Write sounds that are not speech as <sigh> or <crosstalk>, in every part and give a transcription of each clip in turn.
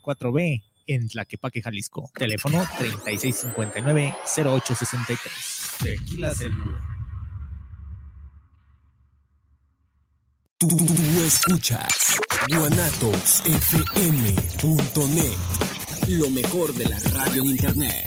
4B en Tlaquepaque, Jalisco. Teléfono 3659-0863. Tequila Celular. Tú, escuchas guanatosfm.net, lo mejor de la radio en internet.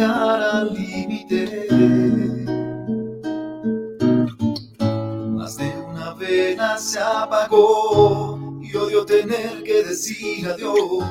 Al límite. Más de una vena se apagó y odio tener que decir adiós.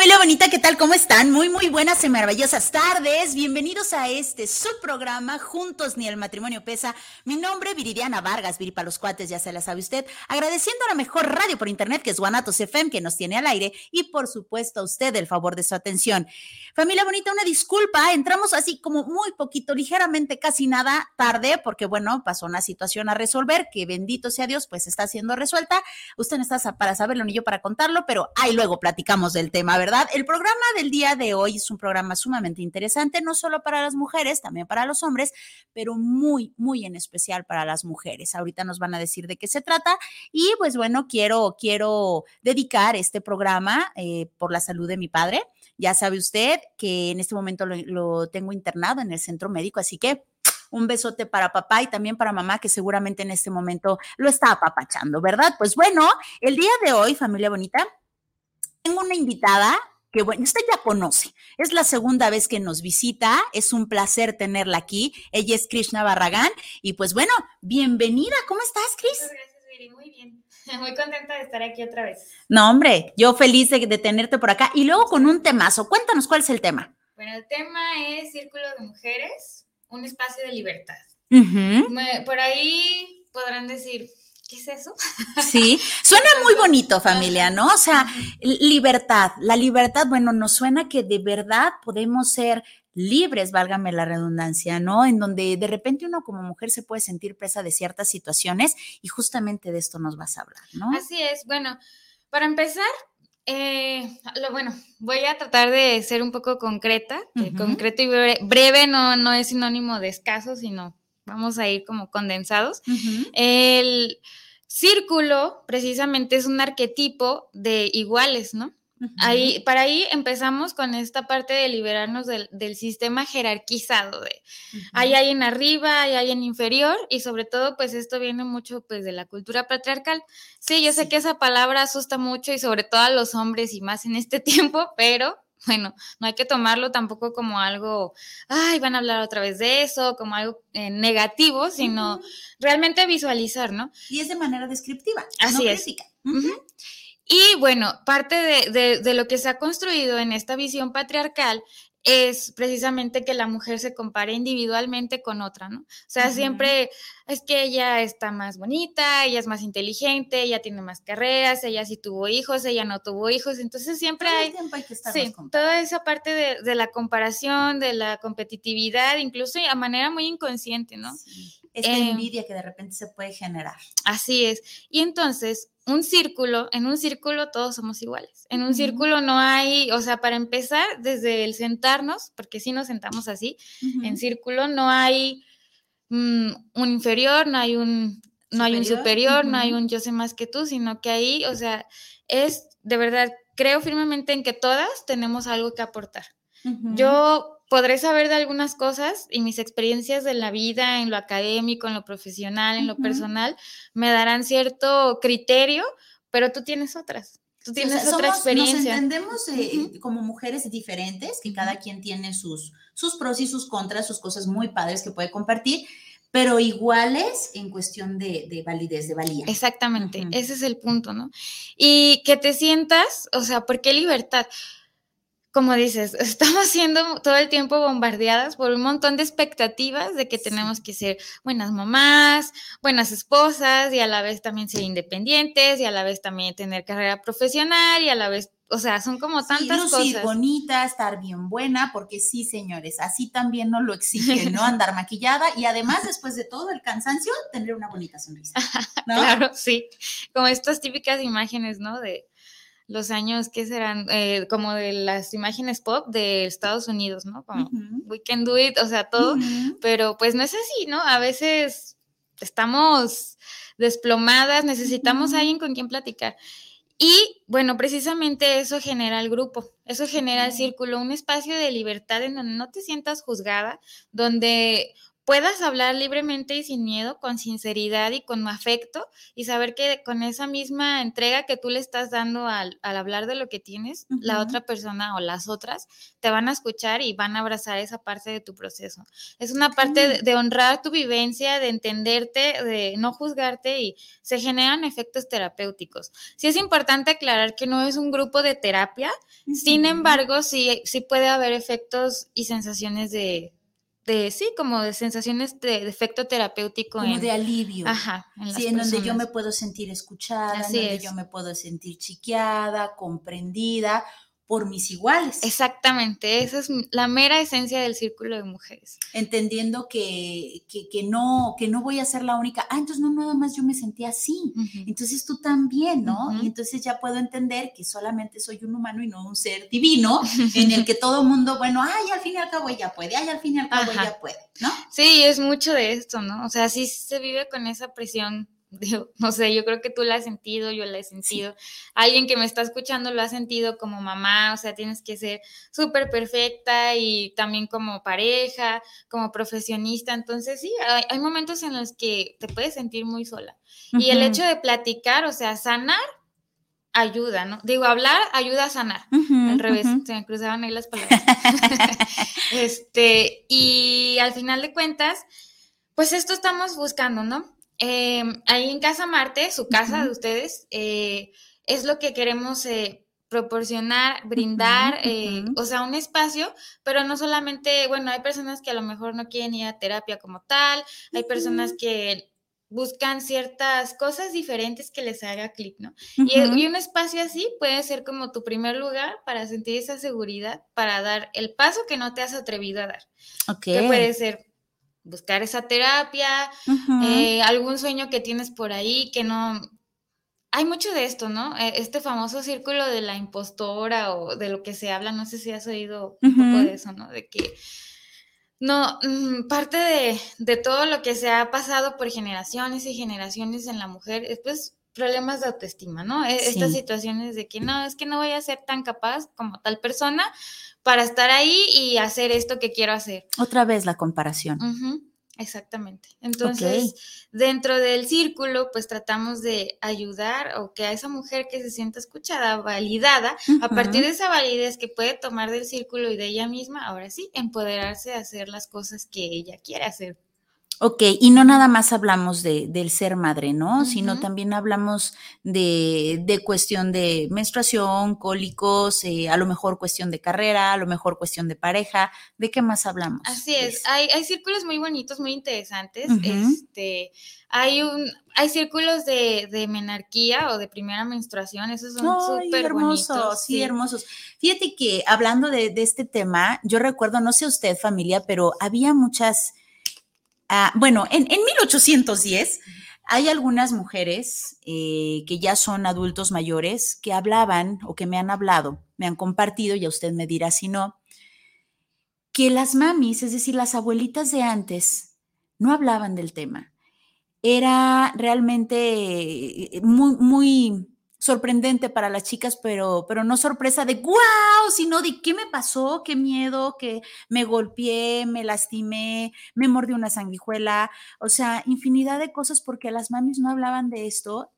Familia bonita, ¿qué tal? ¿Cómo están? Muy, muy buenas y maravillosas tardes. Bienvenidos a este subprograma Juntos ni el matrimonio pesa. Mi nombre, Viridiana Vargas, Viri para los cuates, ya se la sabe usted. Agradeciendo a la mejor radio por internet, que es Guanatos FM, que nos tiene al aire. Y por supuesto a usted el favor de su atención. Familia bonita, una disculpa. Entramos así como muy poquito, ligeramente, casi nada tarde, porque bueno, pasó una situación a resolver, que bendito sea Dios, pues está siendo resuelta. Usted no está para saberlo ni yo para contarlo, pero ahí luego platicamos del tema, ¿verdad? El programa del día de hoy es un programa sumamente interesante, no solo para las mujeres, también para los hombres, pero muy, muy en especial para las mujeres. Ahorita nos van a decir de qué se trata y pues bueno, quiero, quiero dedicar este programa eh, por la salud de mi padre. Ya sabe usted que en este momento lo, lo tengo internado en el centro médico, así que un besote para papá y también para mamá, que seguramente en este momento lo está apapachando, ¿verdad? Pues bueno, el día de hoy, familia bonita, tengo una invitada que, bueno, usted ya conoce. Es la segunda vez que nos visita. Es un placer tenerla aquí. Ella es Krishna Barragán. Y pues bueno, bienvenida. ¿Cómo estás, Cris? gracias, Viri. Muy bien. <laughs> Muy contenta de estar aquí otra vez. No, hombre, yo feliz de, tenerte por acá. Y luego con un temazo. Cuéntanos cuál es el tema. Bueno, el tema es Círculo de Mujeres, un espacio de libertad. por ahí podrán decir, ¿qué es eso? Sí, suena muy bonito familia, ¿no? O sea, libertad, la libertad, bueno, nos suena que de verdad podemos ser libres, válgame la redundancia, ¿no? En donde de repente uno como mujer se puede sentir presa de ciertas situaciones y justamente de esto nos vas a hablar, ¿no? Así es, bueno, para empezar, eh, lo bueno, voy a tratar de ser un poco concreta, concreto y breve, no, no es sinónimo de escaso, sino vamos a ir como condensados. El círculo precisamente es un arquetipo de iguales, ¿no? Ahí, para ahí empezamos con esta parte de liberarnos del, sistema jerarquizado de hay alguien arriba, hay alguien inferior y sobre todo pues esto viene mucho pues de la cultura patriarcal. Sí, yo sé que esa palabra asusta mucho y sobre todo a los hombres y más en este <laughs> tiempo, pero <laughs> bueno, no hay que tomarlo tampoco como algo, ay, van a hablar otra vez de eso, como algo eh, negativo, sino realmente visualizar, ¿no? Y es de manera descriptiva. Así es. Y bueno, parte de, lo que se ha construido en esta visión patriarcal es precisamente que la mujer se compare individualmente con otra, ¿no? O sea, siempre es que ella está más bonita, ella es más inteligente, ella tiene más carreras, ella sí tuvo hijos, ella no tuvo hijos, entonces siempre hay, sí, toda esa parte de, la comparación, de la competitividad, incluso a manera muy inconsciente, ¿no? Esta eh, envidia que de repente se puede generar. Así es. Y entonces, un círculo, en un círculo todos somos iguales. En un círculo no hay, o sea, para empezar, desde el sentarnos, porque si nos sentamos así, en círculo no hay mm, un inferior, no hay un, no hay un superior, no hay un yo sé más que tú, sino que ahí, o sea, es de verdad creo firmemente en que todas tenemos algo que aportar. Yo podré saber de algunas cosas y mis experiencias de la vida, en lo académico, en lo profesional, en lo personal, me darán cierto criterio, pero tú tienes otras. Tú tienes otra experiencia. Nos entendemos eh, como mujeres diferentes, que cada quien tiene sus, sus pros y sus contras, sus cosas muy padres que puede compartir, pero iguales en cuestión de, validez, de valía. Exactamente, ese es el punto, ¿no? Y que te sientas, o sea, ¿por qué libertad? Como dices, <laughs> estamos siendo todo el tiempo bombardeadas por un montón de expectativas de que tenemos que ser buenas mamás, buenas esposas y a la vez también ser independientes y a la vez también tener carrera profesional y a la vez, o sea, son como tantas sí, cosas. bonita, estar bien buena, porque sí, señores, así también no lo exigen, ¿no? Andar maquillada y además después de todo el cansancio, tener una bonita sonrisa. <laughs> claro, sí. Como estas típicas imágenes, ¿no? De los años que serán eh, como de las imágenes pop de Estados Unidos, ¿no? Como we can do it, o sea, todo, pero pues no es así, ¿no? A veces estamos desplomadas, necesitamos a alguien con quien platicar. Y bueno, precisamente eso genera el grupo, eso genera el círculo, un espacio de libertad en donde no te sientas juzgada, donde puedas hablar libremente y sin miedo, con sinceridad y con afecto y saber que con esa misma entrega que tú le estás dando al, hablar de lo que tienes, la otra persona o las otras te van a escuchar y van a abrazar esa parte de tu proceso. Es una parte de, honrar tu vivencia, de entenderte, de no juzgarte y se generan efectos terapéuticos. Sí es importante aclarar que no es un grupo de terapia, sin embargo, sí, sí puede haber efectos y sensaciones de de, sí, como de sensaciones de, efecto terapéutico. Como de alivio. Ajá. En sí, en donde yo me puedo sentir escuchada, en donde yo me puedo sentir chiqueada, comprendida, por mis iguales. Exactamente, esa es la mera esencia del círculo de mujeres. Entendiendo que, que, no, que no voy a ser la única, ah, entonces no, nada más yo me sentí así, entonces tú también, ¿no? Y entonces ya puedo entender que solamente soy un humano y no un ser divino, en el que todo mundo, bueno, ay, al fin y al cabo ella puede, ay, al fin y al cabo ella puede, ¿no? Sí, es mucho de esto, ¿no? O sea, sí se vive con esa presión <laughs> no sé, yo creo que tú la has sentido, yo la he sentido. Alguien que me está escuchando lo ha sentido como mamá, o sea, tienes que ser súper perfecta y también como pareja, como profesionista. Entonces, sí, hay, momentos en los que te puedes sentir muy sola. Y el hecho de platicar, o sea, sanar, ayuda, ¿no? Digo, hablar ayuda a sanar. Al revés, se me cruzaban ahí las palabras. <laughs> <laughs> este, y al final de cuentas, pues esto estamos buscando, ¿no? Em, ahí en Casa Marte, su casa de ustedes, eh, es lo que queremos eh, proporcionar, brindar, eh, o sea, un espacio, pero no solamente, bueno, hay personas que a lo mejor no quieren ir a terapia como tal, hay personas que buscan ciertas cosas diferentes que les haga clic, ¿no? y, y, un espacio así puede ser como tu primer lugar para sentir esa seguridad, para dar el paso que no te has atrevido a dar. Ok. Que puede ser buscar esa terapia, eh, algún sueño que tienes por ahí que no... Hay mucho de esto, ¿no? E, este famoso círculo de la impostora o de lo que se habla, no sé si has oído un poco de eso, ¿no? De que no, mm, parte de, de, todo lo que se ha pasado por generaciones y generaciones en la mujer es pues problemas de autoestima, ¿no? E, estas situaciones de que no, es que no voy a ser tan capaz como tal persona para estar ahí y hacer esto que quiero hacer. Otra vez la comparación. Exactamente. Entonces, dentro del círculo, pues tratamos de ayudar o que a esa mujer que se sienta escuchada, validada, a partir de esa validez que puede tomar del círculo y de ella misma, ahora sí, empoderarse a hacer las cosas que ella quiere hacer. Ok, y no nada más hablamos de, del ser madre, ¿no? Sino también hablamos de, de, cuestión de menstruación, cólicos, eh, a lo mejor cuestión de carrera, a lo mejor cuestión de pareja. ¿De qué más hablamos? Así es, hay, hay, círculos muy bonitos, muy interesantes. Este, hay un, hay círculos de, de, menarquía o de primera menstruación, esos son súper hermosos. Sí, hermosos. Fíjate que hablando de, de este tema, yo recuerdo, no sé usted familia, pero había muchas Ah, bueno, en, 1810 hay algunas mujeres eh, que ya son adultos mayores que hablaban o que me han hablado, me han compartido, ya usted me dirá si no, que las mamis, es decir, las abuelitas de antes, no hablaban del tema. Era realmente eh, muy, muy sorprendente para las chicas, pero, pero no sorpresa de wow, sino de qué me pasó, qué miedo, que me golpeé, me lastimé, me mordió una sanguijuela, o sea, infinidad de cosas porque las mamis no hablaban de esto.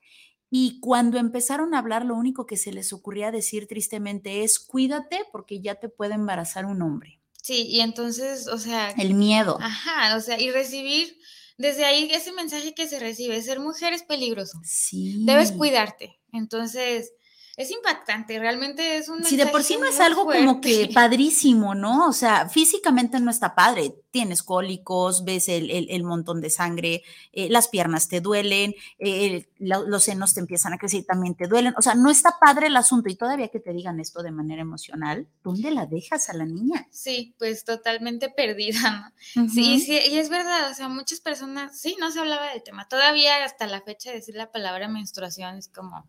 Y cuando empezaron a hablar, lo único que se les ocurría decir tristemente es, cuídate porque ya te puede embarazar un hombre. Sí, y entonces, o sea... El miedo. Ajá, o sea, y recibir desde ahí ese mensaje que se recibe, ser mujer es peligroso. Sí. Debes cuidarte. Entonces, es impactante, realmente es un... Si de por sí no es algo como que <laughs> padrísimo, ¿no? O sea, físicamente no está padre. Tienes cólicos, ves el, montón de sangre, eh, las piernas te duelen, eh, los senos te empiezan a crecer y también te duelen. O sea, no está padre el asunto y todavía que te digan esto de manera emocional, ¿dónde la dejas a la niña? Sí, pues totalmente perdida, ¿no? Sí, sí, y es verdad, o sea, muchas personas, sí, no se hablaba del tema. Todavía hasta la fecha decir la palabra menstruación es como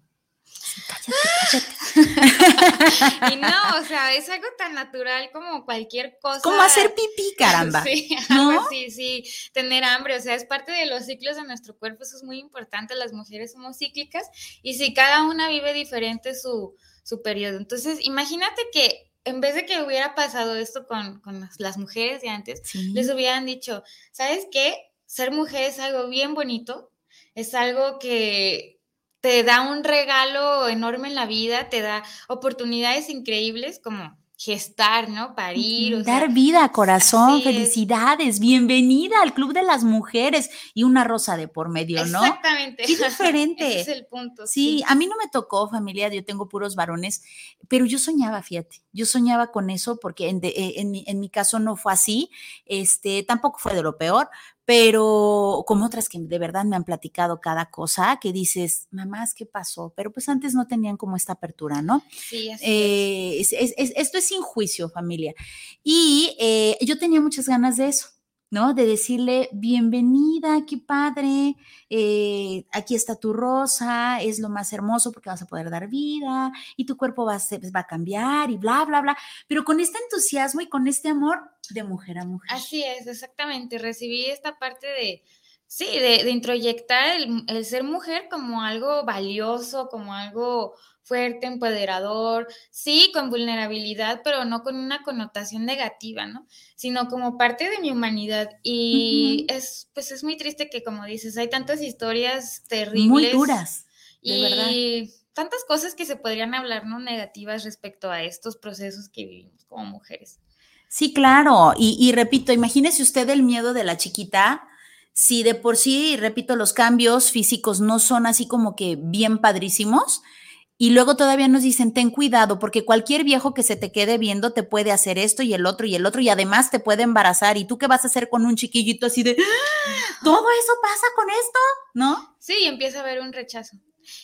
cállate, cállate. <laughs> y no, o sea, es algo tan natural como cualquier cosa. Como hacer pipí, caramba. <laughs> Sí, ¿no? sí, sí, tener hambre, o sea, es parte de los ciclos de nuestro cuerpo, eso es muy importante, las mujeres somos cíclicas y si cada una vive diferente su, su periodo. Entonces, imagínate que en vez de que hubiera pasado esto con, con las mujeres de antes, les hubieran dicho, ¿sabes qué? Ser mujer es algo bien bonito, es algo que te da un regalo enorme en la vida, te da oportunidades increíbles como gestar, ¿no? Parir. Dar vida, corazón, felicidades, bienvenida al Club de las Mujeres y una rosa de por medio, ¿no? Exactamente. Qué <laughs> diferente. Ese es el punto. Sí, a mí no me tocó familia, yo tengo puros varones, pero yo soñaba, fíjate, yo soñaba con eso porque en, eh, en, mi, en mi caso no fue así, este, tampoco fue de lo peor, pero como otras que de verdad me han platicado cada cosa, que dices, mamás, ¿qué pasó? Pero pues antes no tenían como esta apertura, ¿no? Sí, así es. Eh, esto es sin juicio, familia. Y eh, yo tenía muchas ganas de eso. ¿no? De decirle, bienvenida, qué padre, eh, aquí está tu rosa, es lo más hermoso porque vas a poder dar vida y tu cuerpo va a, va a cambiar y bla, bla, bla, pero con este entusiasmo y con este amor de mujer a mujer. Así es, exactamente, recibí esta parte de, sí, de, introyectar el ser mujer como algo valioso, como algo fuerte, empoderador, sí, con vulnerabilidad, pero no con una connotación negativa, ¿no? Sino como parte de mi humanidad. Y es, pues es muy triste que, como dices, hay tantas historias terribles. Muy duras. De y tantas cosas que se podrían hablar, ¿no? Negativas respecto a estos procesos que vivimos como mujeres. Sí, claro. Y, y repito, imagínese usted el miedo de la chiquita si de por sí, repito, los cambios físicos no son así como que bien padrísimos, y luego todavía nos dicen, ten cuidado, porque cualquier viejo que se te quede viendo te puede hacer esto y el otro y el otro, y además te puede embarazar. ¿Y tú qué vas a hacer con un chiquillito así de, ¡Ah! todo eso pasa con esto? ¿No? Sí, empieza a haber un rechazo.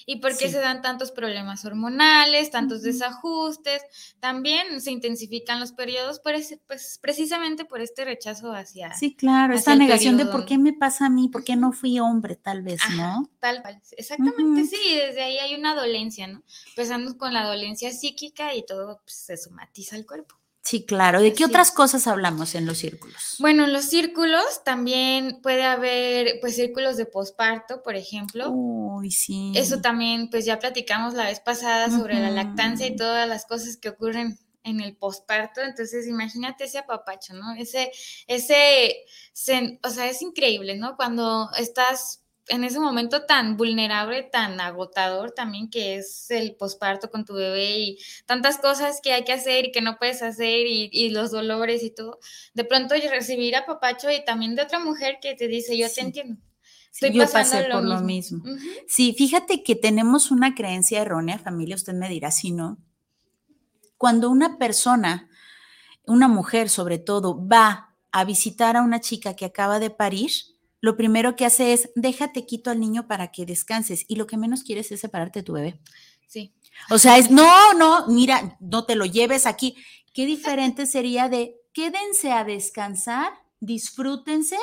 ¿Y por qué se dan tantos problemas hormonales, tantos desajustes? También se intensifican los periodos pues, precisamente por este rechazo hacia... Sí, claro, esta negación de por qué me pasa a mí, por qué no fui hombre, tal vez, ¿no? tal cual, exactamente, sí, desde ahí hay una dolencia, ¿no? Empezamos con la dolencia psíquica y todo pues, se somatiza el cuerpo. Sí, claro. ¿De qué otras cosas hablamos en los círculos? Bueno, en los círculos también puede haber, pues, círculos de posparto, por ejemplo. Uy, sí. Eso también, pues, ya platicamos la vez pasada sobre la lactancia y todas las cosas que ocurren en el posparto. Entonces, imagínate ese apapacho, ¿no? Ese, ese, o sea, es increíble, ¿no? Cuando estás en ese momento tan vulnerable, tan agotador también que es el posparto con tu bebé y tantas cosas que hay que hacer y que no puedes hacer y, los dolores y todo, de pronto recibir a papacho y también de otra mujer que te dice, yo te entiendo. Estoy yo pasé por lo mismo. Sí, fíjate que tenemos una creencia errónea, familia, usted me dirá si no. Cuando una persona, una mujer sobre todo, va a visitar a una chica que acaba de parir, lo primero que hace es, déjate quito al niño para que descanses y lo que menos quieres es separarte de tu bebé. Sí. O sea, es, no, no, mira, no te lo lleves aquí. Qué diferente sería de, quédense a descansar, disfrútense.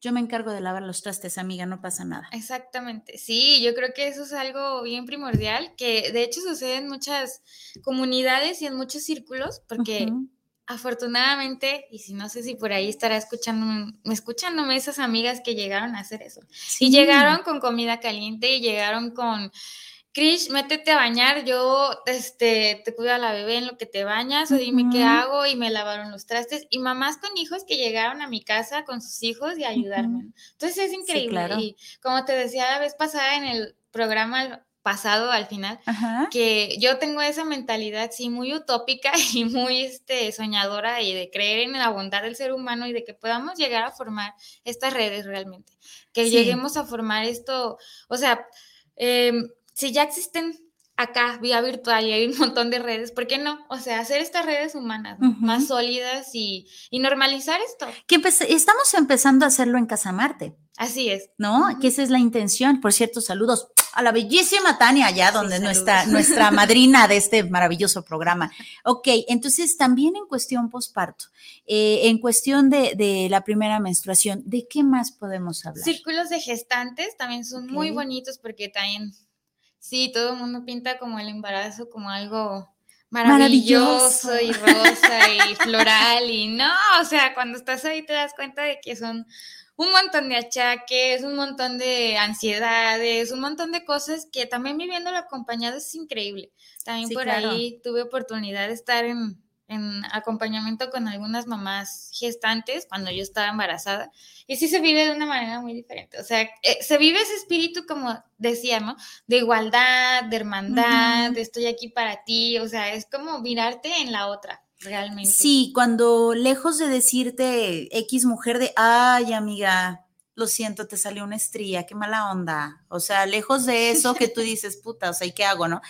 Yo me encargo de lavar los trastes, amiga, no pasa nada. Exactamente, sí, yo creo que eso es algo bien primordial, que de hecho sucede en muchas comunidades y en muchos círculos, porque afortunadamente, y si no sé si por ahí estará escuchando, escuchándome esas amigas que llegaron a hacer eso. Y llegaron con comida caliente y llegaron con Krish, métete a bañar, yo este, te cuido a la bebé en lo que te bañas, o dime qué hago, y me lavaron los trastes. Y mamás con hijos que llegaron a mi casa con sus hijos y ayudarme. Entonces es increíble. Y como te decía la vez pasada en el programa pasado al final, que yo tengo esa mentalidad, sí, muy utópica <laughs> y muy este, soñadora y de creer en la bondad del ser humano y de que podamos llegar a formar estas redes realmente, que lleguemos a formar esto, o sea, eh, si ya existen acá vía virtual y hay un montón de redes, ¿por qué no? O sea, hacer estas redes humanas más sólidas y, normalizar esto. Que estamos empezando a hacerlo en Casamarte. Así es. ¿No? Que esa es la intención. Por cierto, saludos a la bellísima Tania allá, donde nuestra, nuestra madrina de este maravilloso programa. Ok, entonces también en cuestión posparto, eh, en cuestión de, de, la primera menstruación, ¿de qué más podemos hablar? Círculos de gestantes también son muy bonitos porque también sí, todo el mundo pinta como el embarazo como algo maravilloso, y rosa y floral y no, o sea, cuando estás ahí te das cuenta de que son un montón de achaques, un montón de ansiedades, un montón de cosas que también viviéndolo acompañado es increíble. También por ahí tuve oportunidad de estar en, en acompañamiento con algunas mamás gestantes cuando yo estaba embarazada. Y sí se vive de una manera muy diferente. O sea, eh, se vive ese espíritu, como decía, ¿no? De igualdad, de hermandad, de estoy aquí para ti. O sea, es como mirarte en la otra, realmente. Sí, cuando lejos de decirte X mujer de, ay, amiga, lo siento, te salió una estría, qué mala onda. O sea, lejos de eso que tú dices, puta, o sea, ¿y qué hago, no?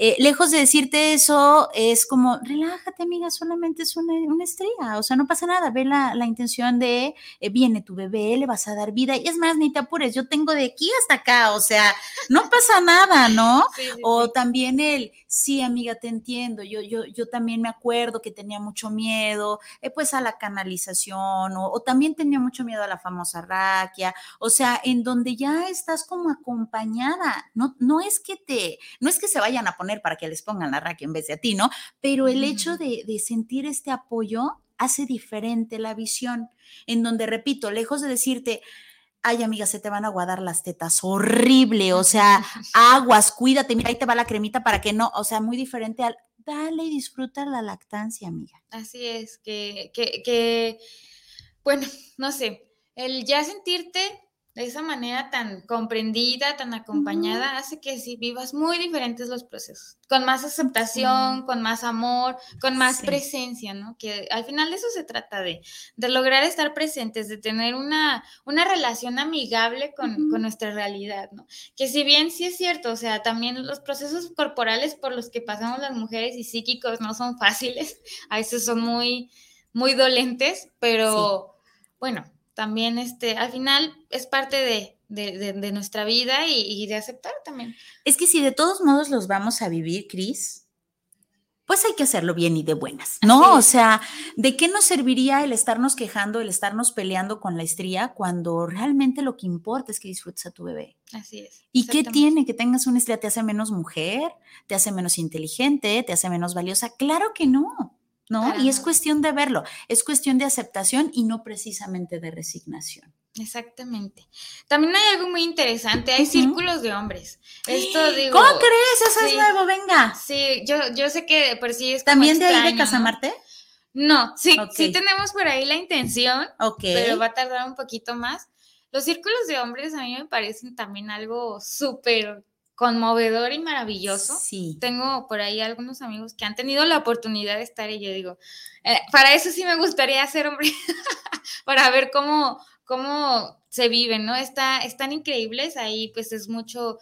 Eh, lejos de decirte eso, es como, relájate, amiga, solamente es una, una estrella, o sea, no pasa nada, ve la, la intención de, eh, viene tu bebé, le vas a dar vida, y es más, ni te apures, yo tengo de aquí hasta acá, o sea, no pasa nada, ¿no? o también el, sí, amiga, te entiendo, yo, yo, yo también me acuerdo que tenía mucho miedo, eh, pues a la canalización, o, o también tenía mucho miedo a la famosa raquia, o sea, en donde ya estás como acompañada, no, no es que te, no es que se vayan a poner para que les pongan la raquia en vez de a ti, ¿no? Pero el hecho de, sentir este apoyo hace diferente la visión, en donde, repito, lejos de decirte, ay amiga, se te van a aguadar las tetas, horrible, o sea, <laughs> aguas, cuídate, mira, ahí te va la cremita para que no, o sea, muy diferente al, dale y disfruta la lactancia, amiga. Así es, que, que, que, bueno, no sé, el ya sentirte de esa manera tan comprendida, tan acompañada, hace que sí vivas muy diferentes los procesos, con más aceptación, con más amor, con más presencia, ¿no? Que al final de eso se trata de, de lograr estar presentes, de tener una, una relación amigable con, con, nuestra realidad, ¿no? Que si bien sí es cierto, o sea, también los procesos corporales por los que pasamos las mujeres y psíquicos no son fáciles, <laughs> a veces son muy, muy dolentes, pero bueno también este, al final es parte de, de, nuestra vida y, de aceptar también. Es que si de todos modos los vamos a vivir, Cris, pues hay que hacerlo bien y de buenas, ¿no? O sea, ¿de qué nos serviría el estarnos quejando, el estarnos peleando con la estría cuando realmente lo que importa es que disfrutes a tu bebé? Así es. ¿Y qué tiene que tengas una estría? ¿Te hace menos mujer? ¿Te hace menos inteligente? ¿Te hace menos valiosa? Claro que no. ¿No? Y es cuestión de verlo, es cuestión de aceptación y no precisamente de resignación. Exactamente. También hay algo muy interesante, hay círculos de hombres. Esto digo. ¿Cómo crees? Eso es nuevo, venga. Sí, yo, yo sé que por sí es. ¿También de ahí de Casamarte? No, sí, sí tenemos por ahí la intención, pero va a tardar un poquito más. Los círculos de hombres a mí me parecen también algo súper conmovedor y maravilloso. Sí. Tengo por ahí algunos amigos que han tenido la oportunidad de estar y yo digo, eh, para eso sí me gustaría ser hombre, <laughs> para ver cómo, cómo se viven, ¿no? Está, están increíbles, ahí pues es mucho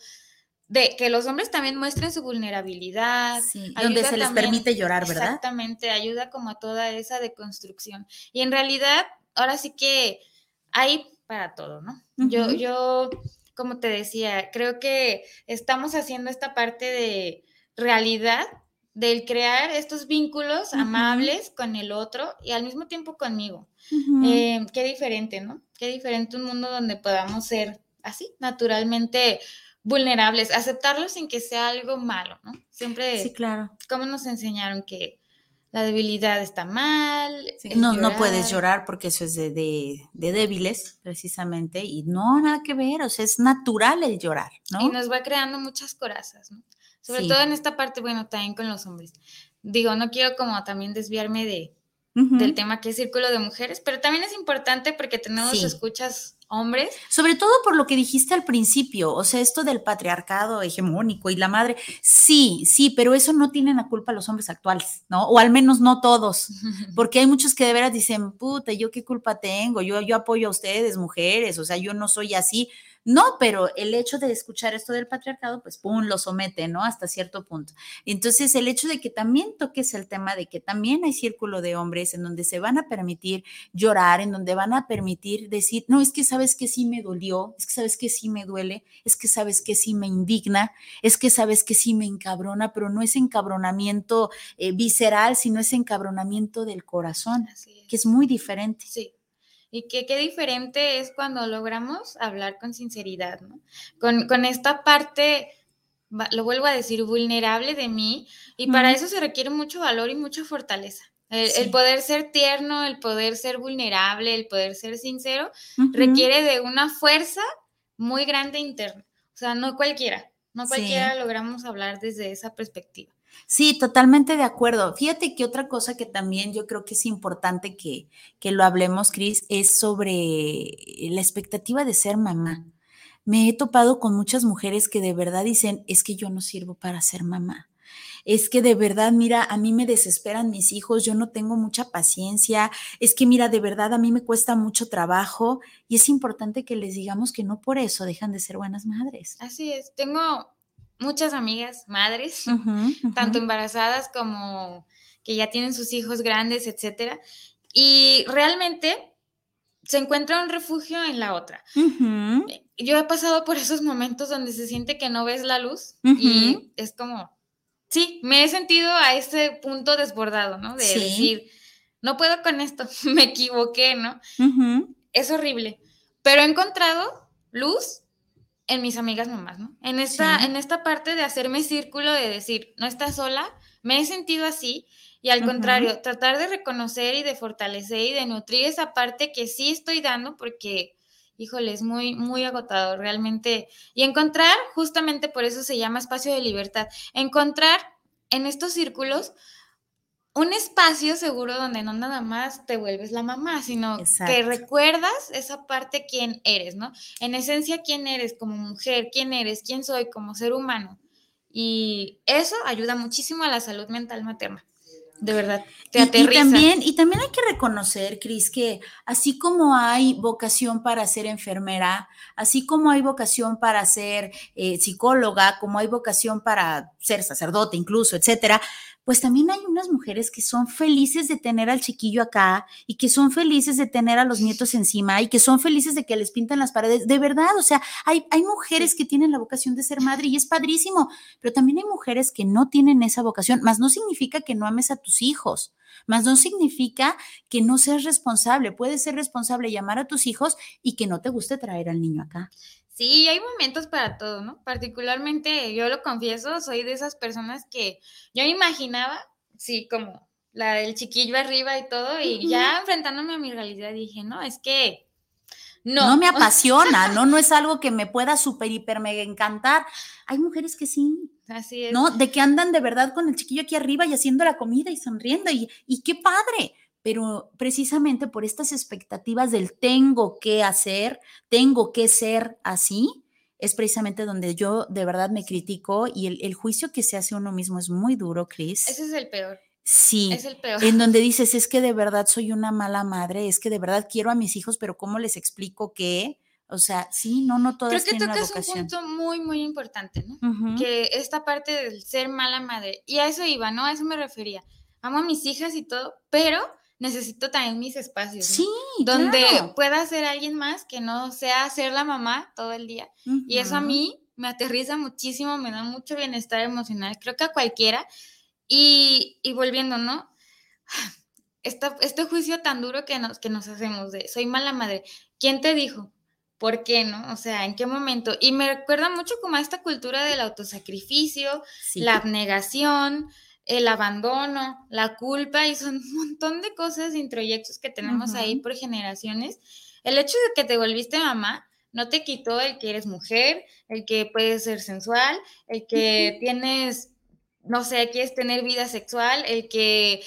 de que los hombres también muestren su vulnerabilidad. Sí, donde se les permite llorar, ¿verdad? Exactamente, ayuda como a toda esa deconstrucción. Y en realidad, ahora sí que hay para todo, ¿no? Yo, yo como te decía, creo que estamos haciendo esta parte de realidad del crear estos vínculos amables con el otro y al mismo tiempo conmigo. Eh, qué diferente, ¿no? Qué diferente un mundo donde podamos ser así, naturalmente vulnerables, aceptarlo sin que sea algo malo, ¿no? Siempre, sí, claro. ¿cómo nos enseñaron que la debilidad está mal. no, no puedes llorar porque eso es de, de, débiles, precisamente, y no, nada que ver, o sea, es natural el llorar, ¿no? Y nos va creando muchas corazas, ¿no? Sobre todo en esta parte, bueno, también con los hombres. Digo, no quiero como también desviarme de, del tema que es círculo de mujeres, pero también es importante porque tenemos escuchas hombres. Sobre todo por lo que dijiste al principio, o sea, esto del patriarcado hegemónico y la madre, sí, sí, pero eso no tienen la culpa los hombres actuales, ¿no? O al menos no todos, <laughs> porque hay muchos que de veras dicen, puta, ¿yo qué culpa tengo? Yo, yo apoyo a ustedes, mujeres, o sea, yo no soy así. No, pero el hecho de escuchar esto del patriarcado, pues, pum, lo somete, ¿no? Hasta cierto punto. Entonces, el hecho de que también toques el tema de que también hay círculo de hombres en donde se van a permitir llorar, en donde van a permitir decir, no, es que sabes que sí me dolió, es que sabes que sí me duele, es que sabes que sí me indigna, es que sabes que sí me encabrona, pero no es encabronamiento eh, visceral, sino es encabronamiento del corazón, que es muy diferente. Sí. Y que qué diferente es cuando logramos hablar con sinceridad, ¿no? Con, esta parte, lo vuelvo a decir, vulnerable de mí, y para eso se requiere mucho valor y mucha fortaleza. El, poder ser tierno, el poder ser vulnerable, el poder ser sincero, requiere de una fuerza muy grande interna. O sea, no cualquiera, no cualquiera logramos hablar desde esa perspectiva. Sí, totalmente de acuerdo. Fíjate que otra cosa que también yo creo que es importante que, que lo hablemos, Cris, es sobre la expectativa de ser mamá. Me he topado con muchas mujeres que de verdad dicen, es que yo no sirvo para ser mamá. Es que de verdad, mira, a mí me desesperan mis hijos, yo no tengo mucha paciencia, es que mira, de verdad a mí me cuesta mucho trabajo y es importante que les digamos que no por eso dejan de ser buenas madres. Así es, tengo muchas amigas, madres, <laughs> tanto embarazadas como que ya tienen sus hijos grandes, etcétera. Y realmente se encuentra un refugio en la otra. Yo he pasado por esos momentos donde se siente que no ves la luz y es como, sí, me he sentido a ese punto desbordado, ¿no? De decir, no puedo con esto, <laughs> me equivoqué, ¿no? Es horrible, pero he encontrado luz en mis amigas mamás, ¿no? En esta, en esta parte de hacerme círculo, de decir, no estás sola, me he sentido así, y al contrario, tratar de reconocer y de fortalecer y de nutrir esa parte que sí estoy dando, porque, híjole, es muy, muy agotador realmente. Y encontrar, justamente por eso se llama espacio de libertad, encontrar en estos círculos un espacio seguro donde no nada más te vuelves la mamá, sino que recuerdas esa parte quién eres, ¿no? En esencia, quién eres como mujer, quién eres, quién soy como ser humano. Y eso ayuda muchísimo a la salud mental materna. De verdad, te aterriza. Y, también, y también hay que reconocer, Cris, que así como hay vocación para ser enfermera, así como hay vocación para ser eh, psicóloga, como hay vocación para ser sacerdote incluso, etcétera, pues también hay unas mujeres que son felices de tener al chiquillo acá y que son felices de tener a los nietos encima y que son felices de que les pintan las paredes. De verdad, o sea, hay, hay mujeres que tienen la vocación de ser madre y es padrísimo, pero también hay mujeres que no tienen esa vocación, más no significa que no ames a tus hijos, más no significa que no seas responsable. Puedes ser responsable, llamar a tus hijos y que no te guste traer al niño acá. Sí, hay momentos para todo, ¿no? Particularmente, yo lo confieso, soy de esas personas que yo imaginaba, sí, como la del chiquillo arriba y todo, y ya enfrentándome a mi realidad dije, no, es que no. No me <laughs> apasiona, ¿no? No es algo que me pueda súper, hiper, mega encantar. Hay mujeres que sí. Así es. ¿No? De que andan de verdad con el chiquillo aquí arriba y haciendo la comida y sonriendo, y, y qué padre pero precisamente por estas expectativas del tengo que hacer, tengo que ser así, es precisamente donde yo de verdad me critico y el, juicio que se hace uno mismo es muy duro, Chris. Ese es el peor. Sí. Es el peor. En donde <laughs> dices, es que de verdad soy una mala madre, es que de verdad quiero a mis hijos, pero ¿cómo les explico que? O sea, sí, no, no todas Creo que tocas un punto muy, muy importante, ¿no? Que esta parte del ser mala madre, y a eso iba, ¿no? A eso me refería. Amo a mis hijas y todo, pero necesito también mis espacios. Sí, donde pueda ser alguien más que no sea ser la mamá todo el día. Y eso a mí me aterriza muchísimo, me da mucho bienestar emocional, creo que a cualquiera. Y, y volviendo, ¿no? <sighs> este juicio tan duro que nos, que nos hacemos de soy mala madre. ¿Quién te dijo? ¿Por qué no? O sea, ¿en qué momento? Y me recuerda mucho como a esta cultura del autosacrificio, la abnegación, el abandono, la culpa y son un montón de cosas, introyectos que tenemos ahí por generaciones. El hecho de que te volviste mamá no te quitó el que eres mujer, el que puedes ser sensual, el que tienes, no sé, quieres tener vida sexual, el que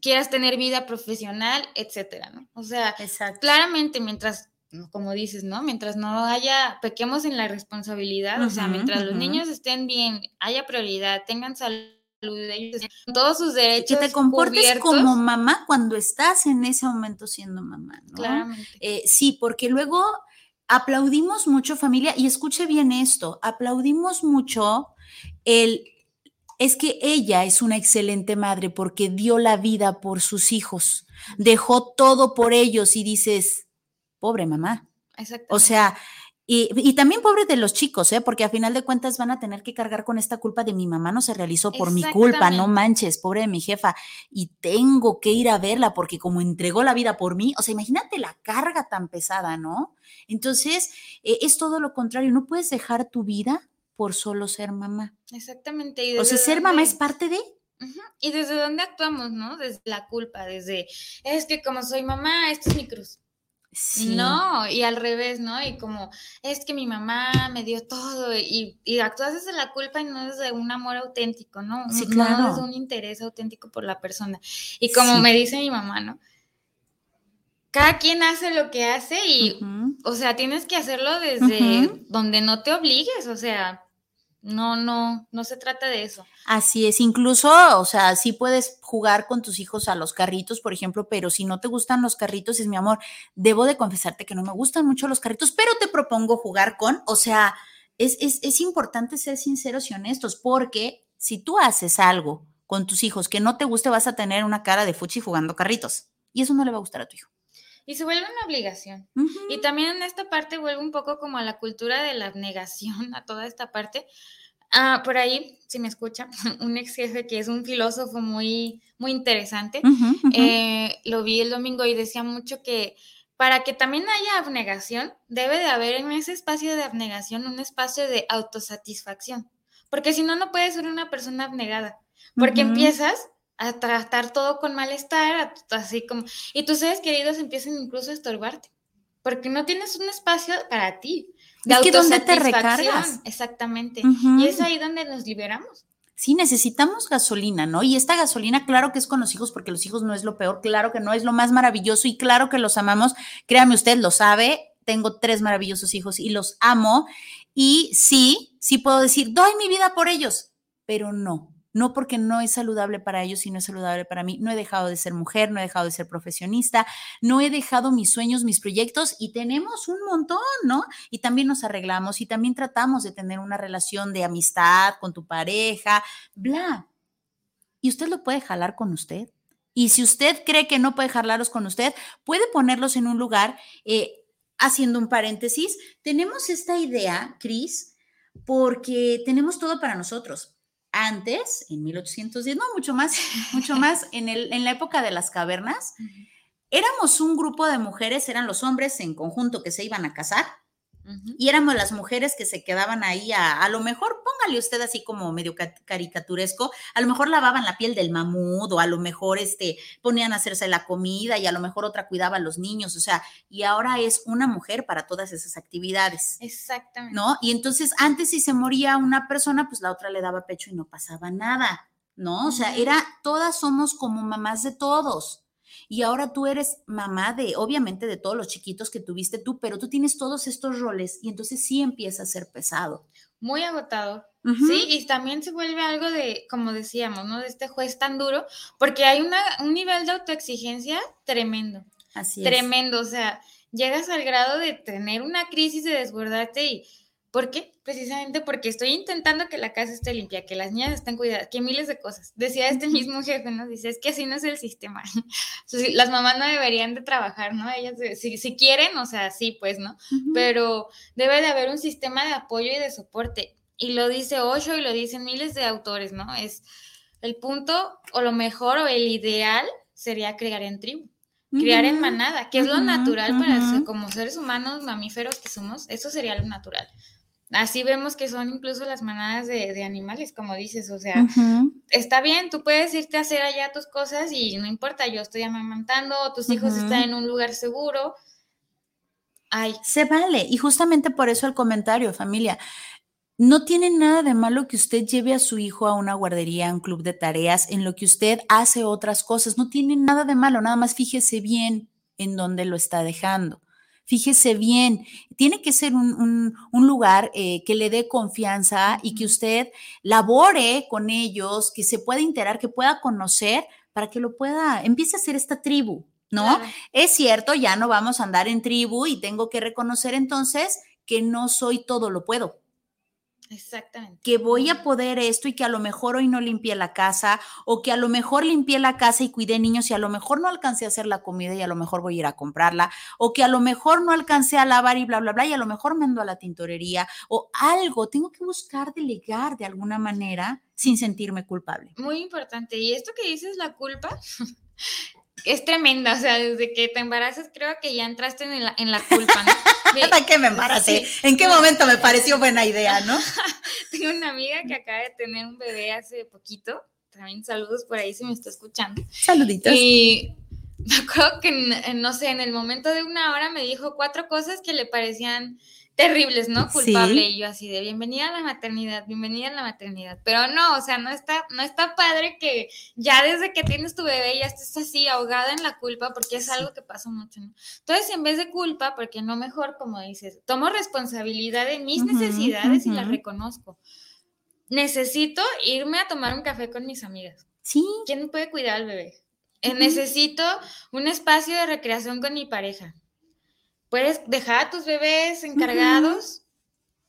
quieras tener vida profesional, etcétera, ¿no? O sea, claramente mientras como dices, ¿no? Mientras no haya, pequemos en la responsabilidad, o sea, mientras los niños estén bien, haya prioridad, tengan salud, ellos, todos sus derechos. Que te comportes como mamá cuando estás en ese momento siendo mamá, ¿no? Claramente. Eh, sí, porque luego aplaudimos mucho familia, y escuche bien esto, aplaudimos mucho el es que ella es una excelente madre porque dio la vida por sus hijos, dejó todo por ellos y dices, pobre mamá. O sea, y, también pobre de los chicos, ¿eh? porque a final de cuentas van a tener que cargar con esta culpa de mi mamá no se realizó por mi culpa, no manches, pobre de mi jefa, y tengo que ir a verla porque como entregó la vida por mí, o sea, imagínate la carga tan pesada, ¿no? Entonces, eh, es todo lo contrario, no puedes dejar tu vida por solo ser mamá. Exactamente. o sea, ser mamá es parte de... Y desde dónde actuamos, ¿no? Desde la culpa, desde, es que como soy mamá, esto es mi cruz. No, y al revés, ¿no? Y como es que mi mamá me dio todo y, y actúas desde la culpa y no desde un amor auténtico, ¿no? Sí, claro. No desde un interés auténtico por la persona. Y como me dice mi mamá, ¿no? Cada quien hace lo que hace y, o sea, tienes que hacerlo desde donde no te obligues, o sea, no, no, no se trata de eso. Así es, incluso, o sea, sí puedes jugar con tus hijos a los carritos, por ejemplo, pero si no te gustan los carritos, es mi amor, debo de confesarte que no me gustan mucho los carritos, pero te propongo jugar con, o sea, es, es, es importante ser sinceros y honestos, porque si tú haces algo con tus hijos que no te guste, vas a tener una cara de fuchi jugando carritos, y eso no le va a gustar a tu hijo y se vuelve una obligación. Y también en esta parte vuelve un poco como a la cultura de la abnegación, <laughs> a toda esta parte. Ah, por ahí, si me escucha, <laughs> un ex jefe que es un filósofo muy, muy interesante, eh, lo vi el domingo y decía mucho que para que también haya abnegación, debe de haber en ese espacio de abnegación un espacio de autosatisfacción, porque si no, no puedes ser una persona abnegada, porque empiezas a tratar todo con malestar, así como, y tus seres queridos empiezan incluso a estorbarte, porque no tienes un espacio para ti. De es que donde te recargas. Exactamente. Y es ahí donde nos liberamos. Sí, necesitamos gasolina, ¿no? Y esta gasolina, claro que es con los hijos, porque los hijos no es lo peor, claro que no es lo más maravilloso y claro que los amamos. Créame, usted lo sabe, tengo tres maravillosos hijos y los amo. Y sí, sí puedo decir, doy mi vida por ellos, pero no, no porque no es saludable para ellos y no es saludable para mí. No he dejado de ser mujer, no he dejado de ser profesionista, no he dejado mis sueños, mis proyectos y tenemos un montón, ¿no? Y también nos arreglamos y también tratamos de tener una relación de amistad con tu pareja, bla. Y usted lo puede jalar con usted. Y si usted cree que no puede jalarlos con usted, puede ponerlos en un lugar. Eh, haciendo un paréntesis, tenemos esta idea, Cris, porque tenemos todo para nosotros antes, en 1810, no, mucho más, <laughs> mucho más, en, el, en la época de las cavernas, éramos un grupo de mujeres, eran los hombres en conjunto que se iban a casar, y éramos las mujeres que se quedaban ahí a, a lo mejor, póngale usted así como medio caricaturesco, a lo mejor lavaban la piel del mamut o a lo mejor este, ponían a hacerse la comida y a lo mejor otra cuidaba a los niños, o sea, y ahora es una mujer para todas esas actividades. Exactamente. ¿No? Y entonces antes si se moría una persona, pues la otra le daba pecho y no pasaba nada, ¿no? O sea, era, todas somos como mamás de todos. Y ahora tú eres mamá de, obviamente, de todos los chiquitos que tuviste tú, pero tú tienes todos estos roles y entonces sí empieza a ser pesado. Muy agotado. Sí, y también se vuelve algo de, como decíamos, ¿no? De este juez tan duro, porque hay una, un nivel de autoexigencia tremendo. Así es. Tremendo, o sea, llegas al grado de tener una crisis de desbordarte y ¿Por qué? Precisamente porque estoy intentando que la casa esté limpia, que las niñas estén cuidadas, que miles de cosas. Decía este mismo jefe, ¿no? Dice, es que así no es el sistema. <laughs> las mamás no deberían de trabajar, ¿no? Ellas, si, quieren, o sea, sí, pues, ¿no? Pero debe de haber un sistema de apoyo y de soporte. Y lo dice Osho y lo dicen miles de autores, ¿no? Es el punto, o lo mejor, o el ideal sería crear en tribu criar en manada, que es lo natural para como seres humanos mamíferos que somos, eso sería lo natural Así vemos que son incluso las manadas de, animales, como dices, o sea, está bien, tú puedes irte a hacer allá tus cosas y no importa, yo estoy amamantando, tus hijos están en un lugar seguro. Ay. Se vale, y justamente por eso el comentario, familia. No tiene nada de malo que usted lleve a su hijo a una guardería, a un club de tareas, en lo que usted hace otras cosas. No tiene nada de malo, nada más fíjese bien en dónde lo está dejando. Fíjese bien, tiene que ser un, lugar eh, que le dé confianza y que usted labore con ellos, que se pueda enterar, que pueda conocer para que lo pueda, empiece a ser esta tribu, ¿no? Es cierto, ya no vamos a andar en tribu y tengo que reconocer entonces que no soy todo lo puedo. Exactamente. Que voy a poder esto y que a lo mejor hoy no limpié la casa o que a lo mejor limpié la casa y cuidé niños y a lo mejor no alcancé a hacer la comida y a lo mejor voy a ir a comprarla o que a lo mejor no alcancé a lavar y bla, bla, bla y a lo mejor me ando a la tintorería o algo. Tengo que buscar delegar de alguna manera sin sentirme culpable. Muy importante. Y esto que dices, la culpa, <laughs> es tremenda, o sea, desde que te embarazas creo que ya entraste en la, en la culpa, ¿no? <laughs> ¿Para qué me embaracé? ¿En qué momento me <laughs> pareció buena idea, no? <laughs> Tengo una amiga que acaba de tener un bebé hace poquito, también saludos por ahí si me está escuchando. Saluditos. Y me acuerdo que, no sé, en el momento de una hora me dijo cuatro cosas que le parecían terribles, ¿no? Culpable. Y yo así de bienvenida a la maternidad, bienvenida a la maternidad. Pero no, o sea, no está, no está padre que ya desde que tienes tu bebé ya estés así ahogada en la culpa, porque es algo que pasa mucho, ¿no? Entonces, en vez de culpa, porque no mejor, como dices, tomo responsabilidad de mis necesidades y las reconozco. Necesito irme a tomar un café con mis amigas. Sí. ¿Quién puede cuidar al bebé? Necesito un espacio de recreación con mi pareja puedes dejar a tus bebés encargados,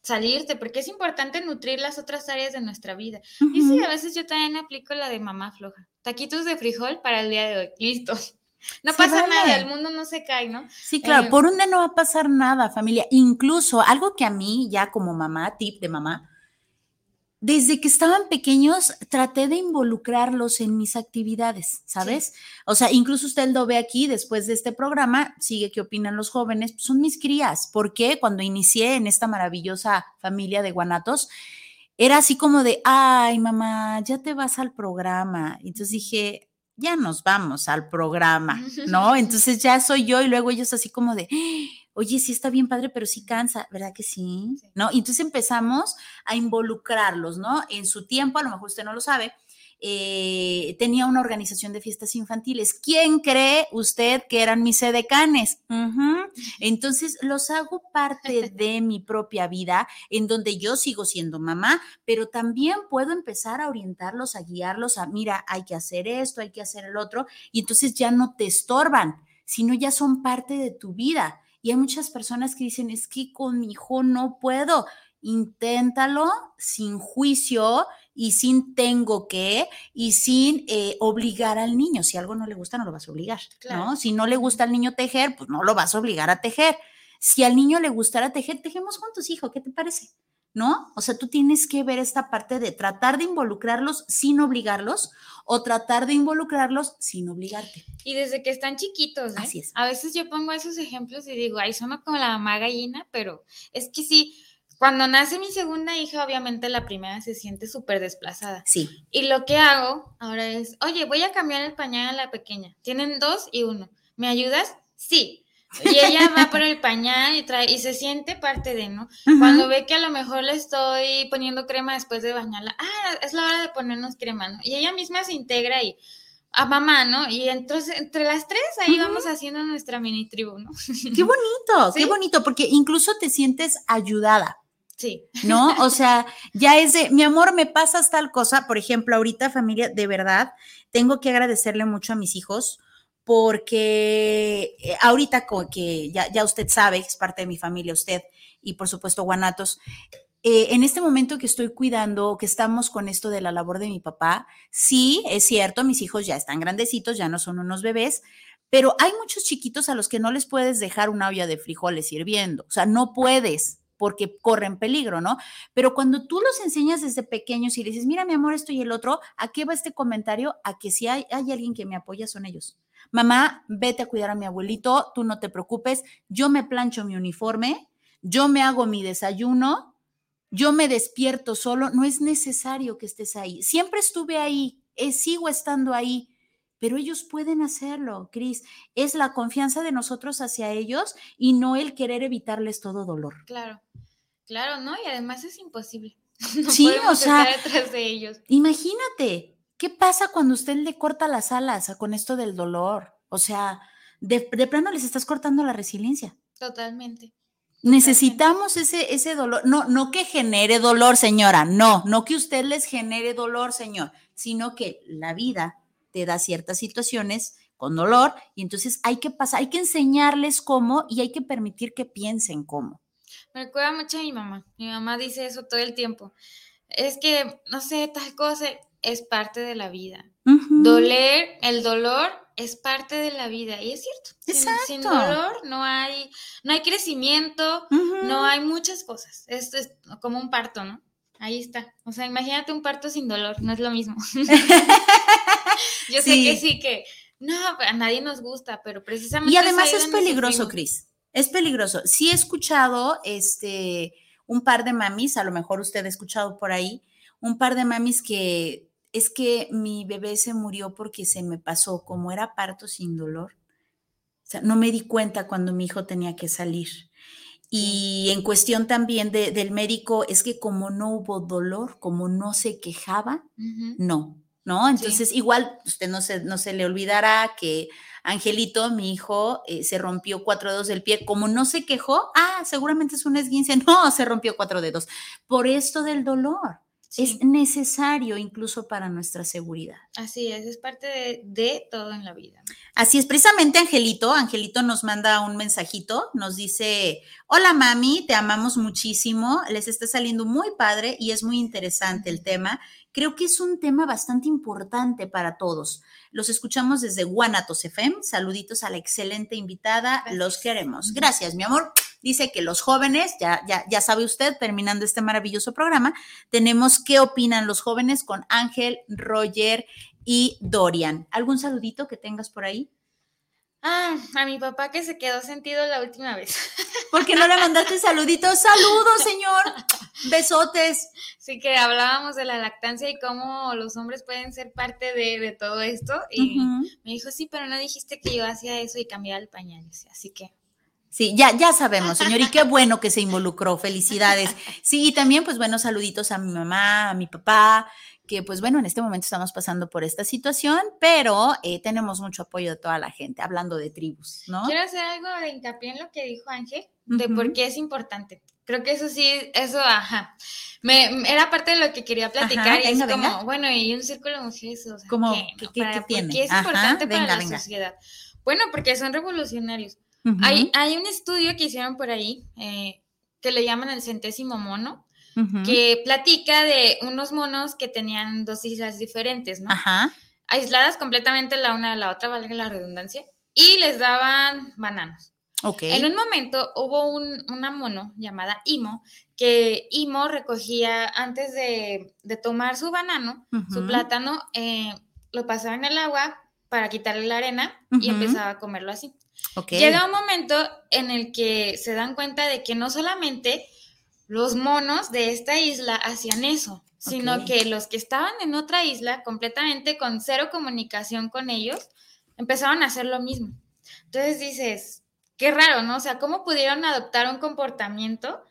salirte, porque es importante nutrir las otras áreas de nuestra vida. Y sí, a veces yo también aplico la de mamá floja. Taquitos de frijol para el día de hoy. Listo. <laughs> No pasa nada, el mundo no se cae, ¿no? Sí, claro, eh, por un día no va a pasar nada, familia. Incluso algo que a mí, ya como mamá, tip de mamá, desde que estaban pequeños traté de involucrarlos en mis actividades, ¿sabes? O sea, incluso usted lo ve aquí después de este programa, sigue qué opinan los jóvenes, pues, son mis crías, porque cuando inicié en esta maravillosa familia de guanatos, era así como de, ay, mamá, ya te vas al programa. Entonces dije, ya nos vamos al programa, ¿no? <laughs> Entonces ya soy yo y luego ellos así como de, oye, sí está bien padre, pero sí cansa, ¿verdad que sí? ¿No? Y entonces empezamos a involucrarlos, ¿no? En su tiempo, a lo mejor usted no lo sabe, eh, tenía una organización de fiestas infantiles. ¿Quién cree usted que eran mis edecanes? Entonces los hago parte <laughs> de mi propia vida, en donde yo sigo siendo mamá, pero también puedo empezar a orientarlos, a guiarlos a, mira, hay que hacer esto, hay que hacer el otro, y entonces ya no te estorban, sino ya son parte de tu vida. Y hay muchas personas que dicen, es que con mi hijo no puedo. Inténtalo sin juicio y sin tengo que y sin eh, obligar al niño. Si algo no le gusta, no lo vas a obligar, ¿no? Si no le gusta al niño tejer, pues no lo vas a obligar a tejer. Si al niño le gustara tejer, tejemos juntos, hijo, ¿qué te parece? ¿No? O sea, tú tienes que ver esta parte de tratar de involucrarlos sin obligarlos o tratar de involucrarlos sin obligarte. Y desde que están chiquitos, ¿eh? Así es. A veces yo pongo esos ejemplos y digo, ay, son como la mamá gallina, pero es que sí, cuando nace mi segunda hija, obviamente la primera se siente súper desplazada. Sí. Y lo que hago ahora es, oye, voy a cambiar el pañal a la pequeña. Tienen dos y uno. ¿Me ayudas? Sí. Y ella va por el pañal y, trae, y se siente parte de, ¿no? Cuando ve que a lo mejor le estoy poniendo crema después de bañarla, ah, es la hora de ponernos crema, ¿no? Y ella misma se integra y a mamá, ¿no? Y entonces entre las tres ahí vamos haciendo nuestra mini tribu, ¿no? <laughs> Qué bonito, qué bonito, porque incluso te sientes ayudada. Sí. ¿No? O <laughs> sea, ya es de, mi amor, me pasas tal cosa. Por ejemplo, ahorita familia, de verdad, tengo que agradecerle mucho a mis hijos porque eh, ahorita que ya, usted sabe, es parte de mi familia, usted y por supuesto Guanatos, eh, en este momento que estoy cuidando, que estamos con esto de la labor de mi papá, sí, es cierto, mis hijos ya están grandecitos, ya no son unos bebés, pero hay muchos chiquitos a los que no les puedes dejar una olla de frijoles hirviendo, o sea, no puedes porque corren peligro, ¿no? Pero cuando tú los enseñas desde pequeños y dices, mira mi amor, esto y el otro, ¿a qué va este comentario? A que si hay, hay alguien que me apoya, son ellos mamá, vete a cuidar a mi abuelito, tú no te preocupes, yo me plancho mi uniforme, yo me hago mi desayuno yo me despierto solo, no es necesario que estés ahí. Siempre estuve ahí, eh, sigo estando ahí, pero ellos pueden hacerlo, Cris. Es la confianza de nosotros hacia ellos y no el querer evitarles todo dolor. Claro, claro, ¿no? Y además es imposible. <laughs> sí, o sea, detrás de ellos. Imagínate, ¿qué pasa cuando usted le corta las alas con esto del dolor? O sea, de, de plano les estás cortando la resiliencia. Totalmente. Necesitamos ese, ese dolor, no, no que genere dolor, señora, no, no que usted les genere dolor, señor, sino que la vida te da ciertas situaciones con dolor y entonces hay que pasar, hay que enseñarles cómo y hay que permitir que piensen cómo. Me recuerda mucho a mi mamá. Mi mamá dice eso todo el tiempo. Es que, no sé, tal cosa es parte de la vida. Doler, el dolor es parte de la vida y es cierto. Sin, dolor no hay, no hay crecimiento, no hay muchas cosas. Esto es como un parto, ¿no? Ahí está. O sea, imagínate un parto sin dolor, no es lo mismo. <laughs> Yo sé que sí, que no, a nadie nos gusta, pero precisamente. Y además es peligroso, Cris. Es peligroso. Sí he escuchado este un par de mamis, a lo mejor usted ha escuchado por ahí, un par de mamis que es que mi bebé se murió porque se me pasó, como era parto sin dolor. O sea, no me di cuenta cuando mi hijo tenía que salir. Y en cuestión también del médico, es que como no hubo dolor, como no se quejaba, no, ¿no? Entonces, igual usted no se, no se le olvidará que Angelito, mi hijo, eh, se rompió cuatro dedos del pie. Como no se quejó, ah, seguramente es un esguince. <laughs> No, se rompió cuatro dedos. Por esto del dolor. Es necesario incluso para nuestra seguridad. Así es, es parte de, de, todo en la vida. Así es, precisamente Angelito, Angelito nos manda un mensajito, nos dice, hola mami, te amamos muchísimo, les está saliendo muy padre y es muy interesante el tema creo que es un tema bastante importante para todos. Los escuchamos desde Guanatos FM. Saluditos a la excelente invitada. Los queremos. Gracias, mi amor. Dice que los jóvenes, ya, ya, ya sabe usted, terminando este maravilloso programa, tenemos qué opinan los jóvenes con Ángel, Roger y Dorian. ¿Algún saludito que tengas por ahí? Ah, a mi papá que se quedó sentido la última vez. ¿Por qué no le mandaste <laughs> saluditos? Saludos, señor. Besotes. Sí, que hablábamos de la lactancia y cómo los hombres pueden ser parte de, todo esto. Y me dijo, sí, pero no dijiste que yo hacía eso y cambiaba el pañal. Así que. Sí, ya, ya sabemos, señor, y qué bueno que se involucró. Felicidades. Sí, y también, pues, buenos saluditos a mi mamá, a mi papá, que pues bueno, en este momento estamos pasando por esta situación, pero eh, tenemos mucho apoyo de toda la gente, hablando de tribus, ¿no? Quiero hacer algo de hincapié en lo que dijo Ángel, de por qué es importante. Creo que eso sí, eso, ajá. Me, era parte de lo que quería platicar y es como, bueno, y un círculo de mujeres, o sea, como, ¿qué, tiene? es importante para la sociedad? Bueno, porque son revolucionarios. Hay, hay un estudio que hicieron por ahí eh, que le llaman el centésimo mono, que platica de unos monos que tenían dos islas diferentes, ¿no? Ajá. Aisladas completamente la una de la otra, valga la redundancia, y les daban bananos. Okay. En un momento hubo un, una mono llamada Imo, que Imo recogía antes de, tomar su banano, su plátano, eh, lo pasaba en el agua para quitarle la arena y empezaba a comerlo así. Okay. Llega un momento en el que se dan cuenta de que no solamente los monos de esta isla hacían eso, sino que los que estaban en otra isla, completamente con cero comunicación con ellos, empezaron a hacer lo mismo. Entonces dices, qué raro, ¿no? O sea, ¿cómo pudieron adoptar un comportamiento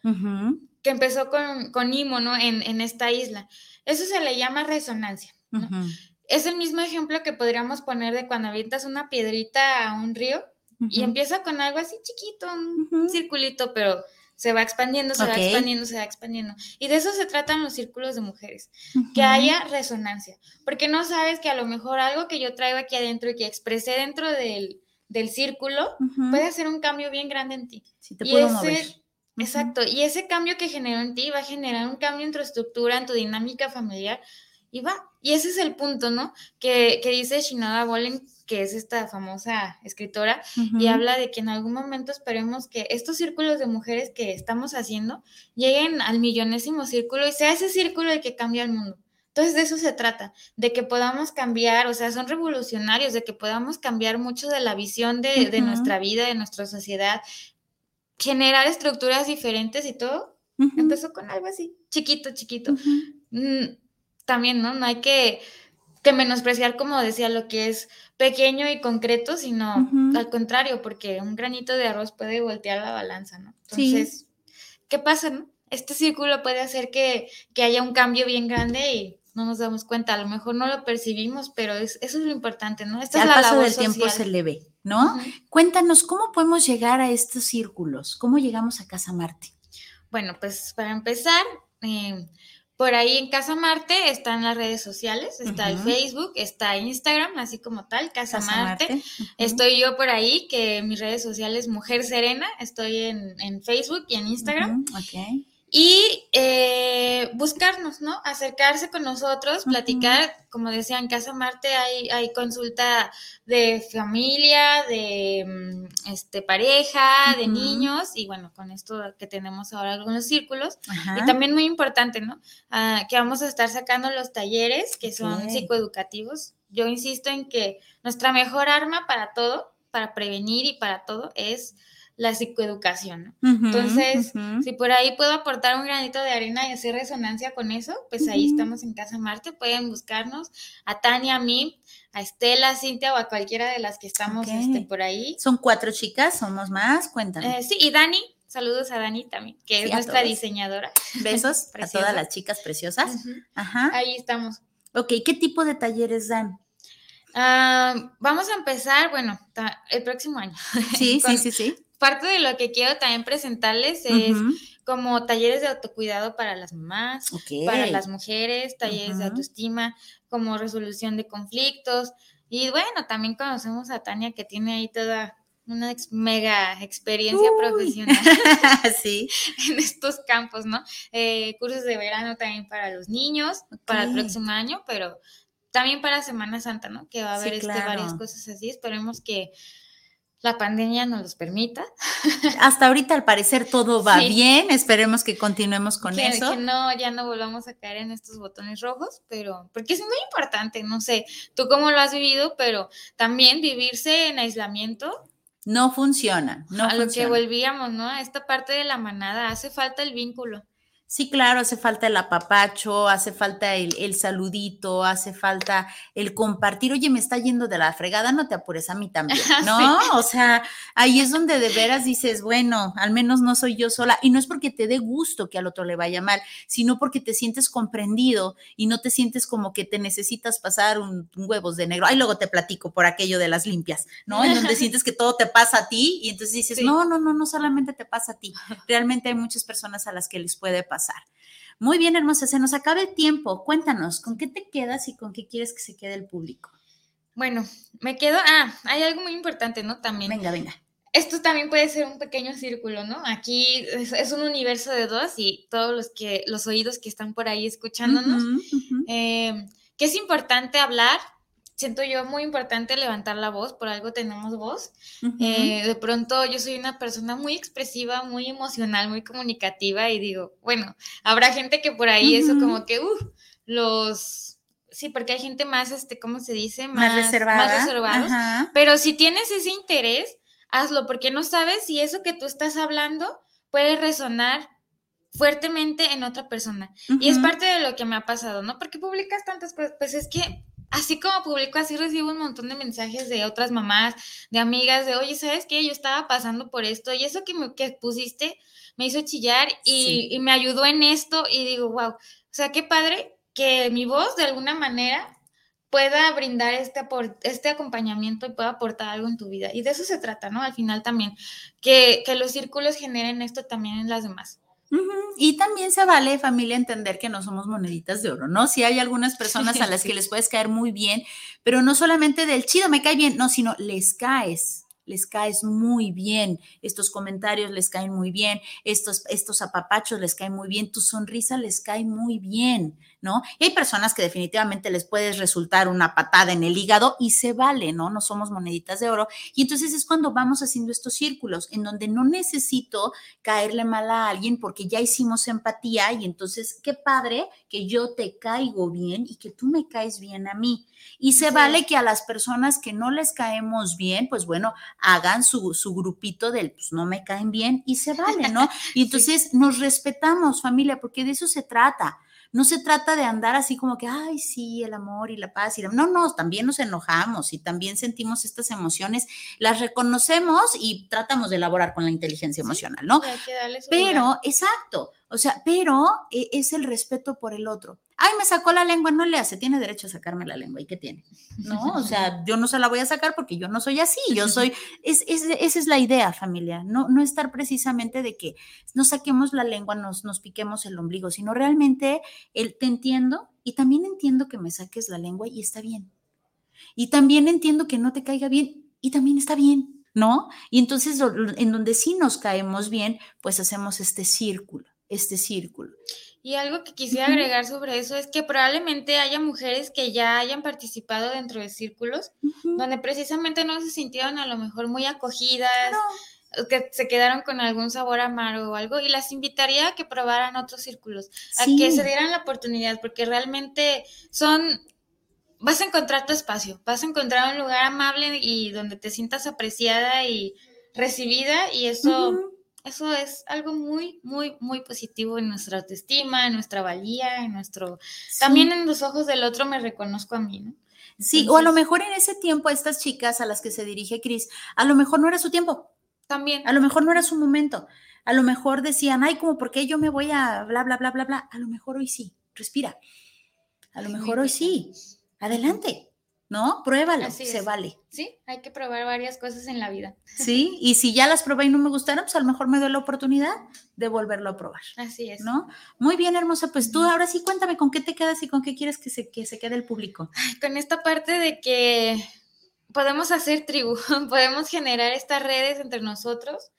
que empezó con, con Imo, ¿no? En, esta isla. Eso se le llama resonancia. Es el mismo ejemplo que podríamos poner de cuando avientas una piedrita a un río y empieza con algo así chiquito, un circulito, pero se va expandiendo, se va expandiendo, se va expandiendo. Y de eso se tratan los círculos de mujeres, que haya resonancia, porque no sabes que a lo mejor algo que yo traigo aquí adentro y que expresé dentro del, círculo puede hacer un cambio bien grande en ti. Sí, te puedo mover. Exacto, y ese cambio que generó en ti va a generar un cambio en tu estructura, en tu dinámica familiar, y va. Y ese es el punto, ¿no? Que, que dice Shinoda Bolen que es esta famosa escritora, y habla de que en algún momento esperemos que estos círculos de mujeres que estamos haciendo lleguen al millonésimo círculo y sea ese círculo el que cambia el mundo. Entonces de eso se trata, de que podamos cambiar, o sea, son revolucionarios, de que podamos cambiar mucho de la visión de, de nuestra vida, de nuestra sociedad, generar estructuras diferentes y todo. Empezó con algo así. chiquito, chiquito. Mm, también, ¿no? No hay que, que, menospreciar, como decía, lo que es pequeño y concreto, sino al contrario, porque un granito de arroz puede voltear la balanza, ¿no? Entonces, ¿qué pasa, no? Este círculo puede hacer que, que haya un cambio bien grande y no nos damos cuenta, a lo mejor no lo percibimos, pero es, eso es lo importante, ¿no? Esta Al es la paso del tiempo se le ve, ¿no? Cuéntanos, ¿cómo podemos llegar a estos círculos? ¿Cómo llegamos a Casa Marte? Bueno, pues para empezar, eh, por ahí en Casa Marte están las redes sociales, está el Facebook, está Instagram, así como tal, Casa, Marte. Estoy yo por ahí, que mis redes sociales Mujer Serena, estoy en, en Facebook y en Instagram. Okay y eh, buscarnos, ¿no? Acercarse con nosotros, platicar, como decía, en Casa Marte hay, hay consulta de familia, de mm, este, pareja, de niños, y bueno, con esto que tenemos ahora algunos círculos. Y también muy importante, ¿no? Ah, que vamos a estar sacando los talleres que son psicoeducativos. Yo insisto en que nuestra mejor arma para todo, para prevenir y para todo, es la psicoeducación. Entonces, si por ahí puedo aportar un granito de arena y hacer resonancia con eso, pues ahí estamos en Casa Marte. Pueden buscarnos a Tania, a mí, a Estela, a Cintia o a cualquiera de las que estamos este, por ahí. Son cuatro chicas, somos más, cuéntame. Eh, sí, y Dani, saludos a Dani también, que es nuestra diseñadora. <laughs> Besos a todas las chicas preciosas. Ajá. Ahí estamos. Ok, ¿qué tipo de talleres dan? Ah, vamos a empezar, bueno, el próximo año. Sí, <laughs> sí, sí, sí parte de lo que quiero también presentarles es como talleres de autocuidado para las mamás, para las mujeres, talleres de autoestima, como resolución de conflictos. Y bueno, también conocemos a Tania que tiene ahí toda una mega experiencia profesional <laughs> <laughs> sí. en estos campos, ¿no? Eh, cursos de verano también para los niños, para el próximo año, pero también para Semana Santa, ¿no? Que va a haber este, varias cosas así. Esperemos que la pandemia nos los permita. Hasta ahorita al parecer todo va bien, esperemos que continuemos con eso. Que no, ya no volvamos a caer en estos botones rojos, pero porque es muy importante, no sé, tú cómo lo has vivido, pero también vivirse en aislamiento. No funciona, no a lo que volvíamos, ¿no? A esta parte de la manada, hace falta el vínculo. Sí, claro, hace falta el apapacho, hace falta el, saludito, hace falta el compartir. Oye, me está yendo de la fregada, no te apures a mí también, <laughs> ¿no? O sea, ahí es donde de veras dices, bueno, al menos no soy yo sola. Y no es porque te dé gusto que al otro le vaya mal, sino porque te sientes comprendido y no te sientes como que te necesitas pasar un, huevos de negro. Ahí luego te platico por aquello de las limpias, ¿no? En donde sientes que todo te pasa a ti y entonces dices, no, no, no, no solamente te pasa a ti. <laughs> Realmente hay muchas personas a las que les puede pasar. Muy bien, hermosa, se nos acaba el tiempo. Cuéntanos, ¿con qué te quedas y con qué quieres que se quede el público? Bueno, me quedo, ah, hay algo muy importante, ¿no? También. Venga, venga. Esto también puede ser un pequeño círculo, ¿no? Aquí es, un universo de dos y todos los que, los oídos que están por ahí escuchándonos, eh, que es importante hablar siento yo muy importante levantar la voz, por algo tenemos voz. Eh, de pronto yo soy una persona muy expresiva, muy emocional, muy comunicativa y digo, bueno, habrá gente que por ahí eso como que, uff, los... Sí, porque hay gente más, este, ¿cómo se dice? Más, reservada. Más reservados. Pero si tienes ese interés, hazlo, porque no sabes si eso que tú estás hablando puede resonar fuertemente en otra persona. Y es parte de lo que me ha pasado, ¿no? Porque publicas tantas cosas, pues es que así como publico, así recibo un montón de mensajes de otras mamás, de amigas, de, oye, ¿sabes qué? Yo estaba pasando por esto y eso que, me, que pusiste me hizo chillar y, me ayudó en esto y digo, wow, o sea, qué padre que mi voz de alguna manera pueda brindar este, este acompañamiento y pueda aportar algo en tu vida. Y de eso se trata, ¿no? Al final también, que, que los círculos generen esto también en las demás. Y también se vale, familia, entender que no somos moneditas de oro, ¿no? Si hay algunas personas a <laughs> las que les puedes caer muy bien, pero no solamente del chido, me cae bien, no, sino les caes les caes muy bien, estos comentarios les caen muy bien, estos, estos apapachos les caen muy bien, tu sonrisa les cae muy bien, ¿no? Y hay personas que definitivamente les puedes resultar una patada en el hígado y se vale, ¿no? No somos moneditas de oro. Y entonces es cuando vamos haciendo estos círculos en donde no necesito caerle mal a alguien porque ya hicimos empatía y entonces qué padre que yo te caigo bien y que tú me caes bien a mí. Y se vale que a las personas que no les caemos bien, pues bueno, hagan su, su grupito del, pues no me caen bien y se vale, ¿no? <laughs> Y entonces nos respetamos, familia, porque de eso se trata. No se trata de andar así como que, ay, sí, el amor y la paz. Y No, no, también nos enojamos y también sentimos estas emociones, las reconocemos y tratamos de elaborar con la inteligencia emocional, ¿no? Pero, exacto, o sea, pero eh, es el respeto por el otro ay, me sacó la lengua, no le hace, tiene derecho a sacarme la lengua, ¿y qué tiene? No, o sea, <laughs> yo no se la voy a sacar porque yo no soy así, yo soy, es, esa es la idea, familia, no, no estar precisamente de que nos saquemos la lengua, nos, nos piquemos el ombligo, sino realmente el, te entiendo y también entiendo que me saques la lengua y está bien. Y también entiendo que no te caiga bien y también está bien, ¿no? Y entonces en donde sí nos caemos bien, pues hacemos este círculo, este círculo. Y algo que quisiera agregar sobre eso es que probablemente haya mujeres que ya hayan participado dentro de círculos donde precisamente no se sintieron a lo mejor muy acogidas, que se quedaron con algún sabor amargo o algo, y las invitaría a que probaran otros círculos, a que se dieran la oportunidad, porque realmente son, vas a encontrar tu espacio, vas a encontrar un lugar amable y donde te sientas apreciada y recibida, y eso eso es algo muy, muy, muy positivo en nuestra autoestima, en nuestra valía, en nuestro... También en los ojos del otro me reconozco a mí, ¿no? sí, o a lo mejor en ese tiempo estas chicas a las que se dirige Cris, a lo mejor no era su tiempo. También. A lo mejor no era su momento. A lo mejor decían, ay, como, ¿por qué yo me voy a bla, bla, bla, bla, bla? A lo mejor hoy sí, respira. A lo mejor hoy sí. Adelante. ¿No? Pruébalo, se vale. Sí, hay que probar varias cosas en la vida. Sí, y si ya las probé y no me gustaron, pues a lo mejor me doy la oportunidad de volverlo a probar. Así es. ¿No? Muy bien, hermosa, pues tú ahora sí cuéntame con qué te quedas y con qué quieres que se, que se quede el público. con esta parte de que podemos hacer tribu, <laughs> podemos generar estas redes entre nosotros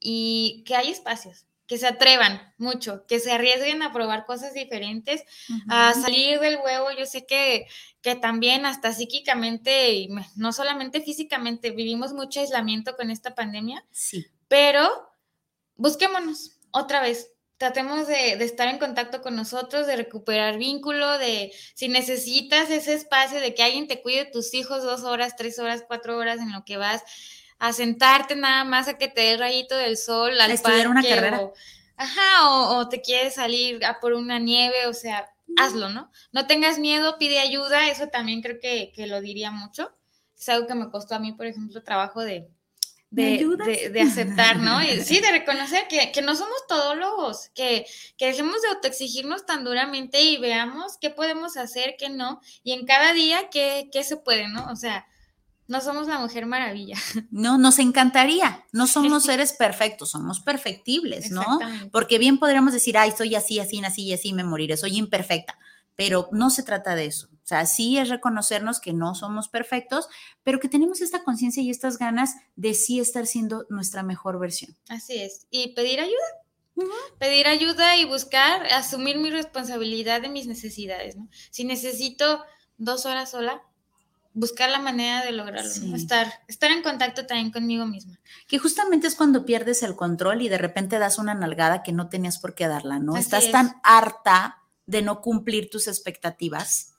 y que hay espacios que se atrevan mucho, que se arriesguen a probar cosas diferentes, a salir del huevo. Yo sé que, que también hasta psíquicamente, y no solamente físicamente, vivimos mucho aislamiento con esta pandemia. Sí. Pero busquémonos otra vez. Tratemos de, de, estar en contacto con nosotros, de recuperar vínculo, de si necesitas ese espacio de que alguien te cuide tus hijos dos horas, tres horas, cuatro horas en lo que vas, a sentarte nada más a que te dé rayito del sol, al estudiar una carrera. O, ajá, o, te quieres salir a por una nieve, o sea, hazlo, ¿no? No tengas miedo, pide ayuda, eso también creo que, lo diría mucho. Es algo que me costó a mí, por ejemplo, trabajo de, de, de, aceptar, ¿no? Y, <laughs> sí, de reconocer que, que no somos todólogos, que, que dejemos de autoexigirnos tan duramente y veamos qué podemos hacer, qué no, y en cada día qué, qué se puede, ¿no? O sea, no somos la mujer maravilla. <laughs> No, nos encantaría. No somos seres perfectos, somos perfectibles, ¿no? Porque bien podríamos decir, ay, soy así, así, así y así me moriré, soy imperfecta. Pero no se trata de eso. O sea, sí es reconocernos que no somos perfectos, pero que tenemos esta conciencia y estas ganas de sí estar siendo nuestra mejor versión. Así es. Y pedir ayuda. Pedir ayuda y buscar asumir mi responsabilidad de mis necesidades, ¿no? Si necesito dos horas sola, buscar la manera de lograrlo, estar, estar en contacto también conmigo misma. Que justamente es cuando pierdes el control y de repente das una nalgada que no tenías por qué darla, ¿no? Estás tan harta de no cumplir tus expectativas,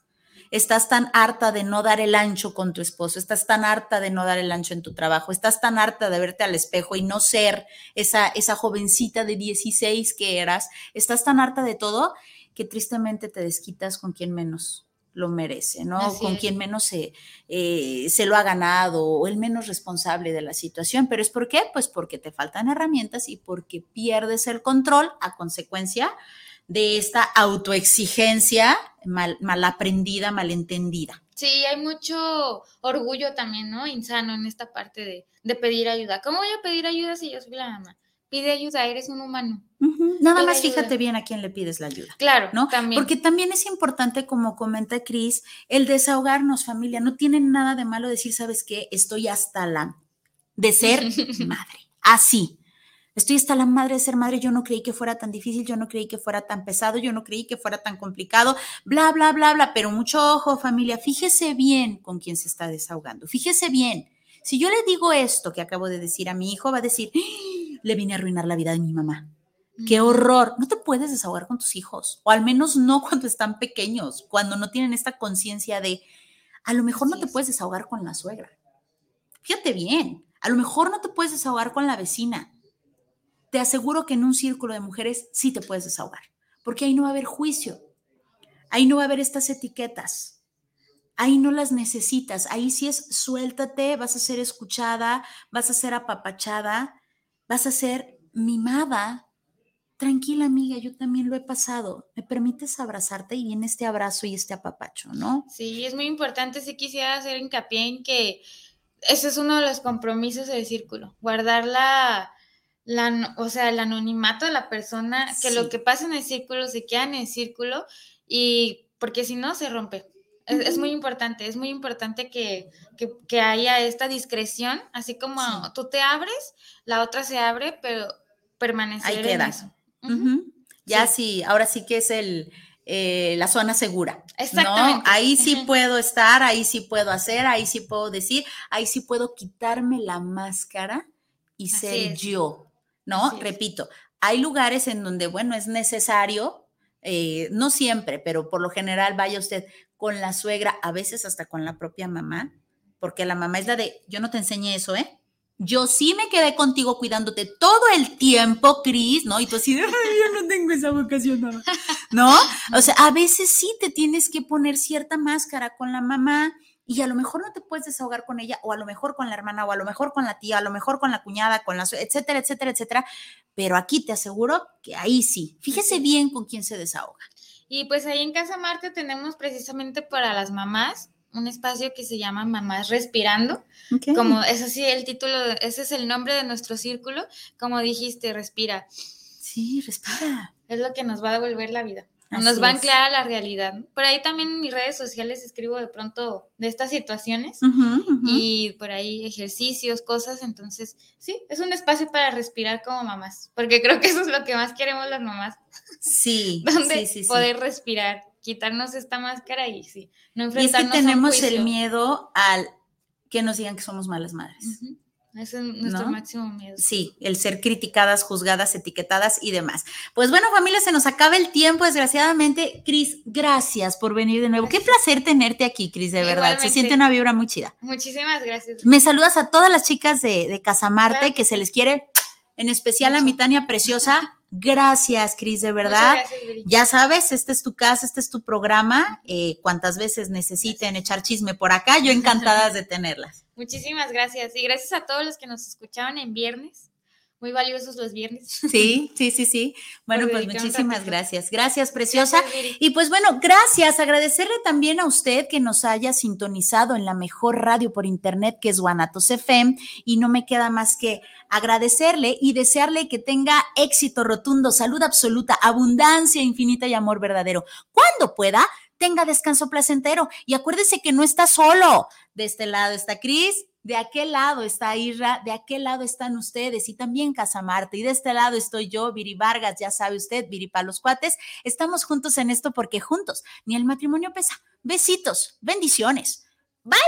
estás tan harta de no dar el ancho con tu esposo, estás tan harta de no dar el ancho en tu trabajo, estás tan harta de verte al espejo y no ser esa, esa jovencita de 16 que eras, estás tan harta de todo que tristemente te desquitas con quien menos lo merece, ¿no? Con quien menos se, eh, se lo ha ganado o el menos responsable de la situación. ¿Pero es por qué? Pues porque te faltan herramientas y porque pierdes el control a consecuencia de esta autoexigencia mal, mal aprendida, malentendida. Sí, hay mucho orgullo también, ¿no? Insano en esta parte de, de pedir ayuda. ¿Cómo voy a pedir ayuda si yo soy la mamá? Pide ayuda, eres un humano. Nada más fíjate bien a quién le pides la ayuda. Claro, ¿no? También. Porque también es importante, como comenta Cris, el desahogarnos, familia. No tiene nada de malo decir, ¿sabes qué? Estoy hasta la de ser <laughs> madre. Así. Estoy hasta la madre de ser madre. Yo no creí que fuera tan difícil, yo no creí que fuera tan pesado, yo no creí que fuera tan complicado, bla, bla, bla, bla. Pero mucho ojo, familia. Fíjese bien con quién se está desahogando. Fíjese bien. Si yo le digo esto que acabo de decir a mi hijo, va a decir, le vine a arruinar la vida de mi mamá. Qué horror. No te puedes desahogar con tus hijos, o al menos no <laughs> cuando están pequeños, cuando no tienen esta conciencia de, a lo mejor no te puedes desahogar con la suegra. Fíjate bien, A lo mejor no te puedes desahogar con la vecina. Te aseguro que en un círculo de mujeres sí te puedes desahogar, porque ahí no va a haber juicio, ahí no va a haber estas etiquetas, ahí no las necesitas, ahí sí es suéltate, vas a ser escuchada, vas a ser apapachada, vas a ser mimada. Tranquila amiga, yo también lo he pasado. ¿Me permites abrazarte y viene este abrazo y este apapacho, no? Sí, es muy importante. Si quisiera hacer hincapié en que ese es uno de los compromisos del círculo, guardar la, la o sea, el anonimato de la persona, que lo que pasa en el círculo se queda en el círculo y porque si no se rompe. Es, muy importante, es muy importante que, que, haya esta discreción, así como tú te abres, la otra se abre, pero permanecer Ahí queda. eso. Ya sí. ahora sí que es el, eh, la zona segura. Exactamente. Ahí sí puedo estar, ahí sí puedo hacer, ahí sí puedo decir, ahí sí puedo quitarme la máscara y ser yo, ¿no? Repito, hay lugares en donde, bueno, es necesario, eh, no siempre, pero por lo general vaya usted con la suegra, a veces hasta con la propia mamá, porque la mamá es la de, yo no te enseñé eso, ¿eh? Yo sí me quedé contigo cuidándote todo el tiempo, Cris, ¿no? Y tú así, yo no tengo esa vocación, mamá. ¿no? <laughs> O sea, a veces sí te tienes que poner cierta máscara con la mamá y a lo mejor no te puedes desahogar con ella, o a lo mejor con la hermana, o a lo mejor con la tía, a lo mejor con la cuñada, con la, etcétera, etcétera, etcétera. Pero aquí te aseguro que ahí sí. Fíjese bien con quién se desahoga. Y pues ahí en Casa Marte tenemos precisamente para las mamás un espacio que se llama Mamás Respirando. Como es así el título, ese es el nombre de nuestro círculo. Como dijiste, respira. Sí, respira. Es lo que nos va a devolver la vida. Nos va a anclar a la realidad. Por ahí también en mis redes sociales escribo de pronto de estas situaciones y por ahí ejercicios, cosas. Entonces, sí, es un espacio para respirar como mamás, porque creo que eso es lo que más queremos las mamás. Sí, <laughs> donde sí, poder respirar quitarnos esta máscara y sí, no enfrentarnos y es que tenemos el miedo al que nos digan que somos malas madres. Ese es nuestro máximo miedo. Sí, el ser criticadas, juzgadas, etiquetadas y demás. Pues bueno, familia, se nos acaba el tiempo, desgraciadamente. Cris, gracias por venir de nuevo. Qué placer tenerte aquí, Cris, de verdad. Se siente una vibra muy chida. Muchísimas gracias. Me saludas a todas las chicas de, de Casamarte, que se les quiere, en especial a mi Tania Preciosa. <laughs> Gracias, Cris, de verdad. ya sabes, este es tu casa, este es tu programa. Eh, cuantas veces necesiten echar chisme por acá, yo <laughs> encantadas de tenerlas. Muchísimas gracias. Y gracias a todos los que nos escuchaban en viernes muy valiosos los viernes. <laughs> Sí, sí, sí, sí. Bueno, pues muchísimas gracias. Gracias, preciosa. y pues bueno, gracias. Agradecerle también a usted que nos haya sintonizado en la mejor radio por internet que es Guanatos FM. Y no me queda más que agradecerle y desearle que tenga éxito rotundo, salud absoluta, abundancia infinita y amor verdadero. Cuando pueda, tenga descanso placentero. Y acuérdese que no está solo. De este lado está Cris de aquel lado está Irra, de aquel lado están ustedes y también Casamarte. Y de este lado estoy yo, Viri Vargas, ya sabe usted, Viri para los cuates. Estamos juntos en esto porque juntos ni el matrimonio pesa. Besitos, bendiciones. Bye.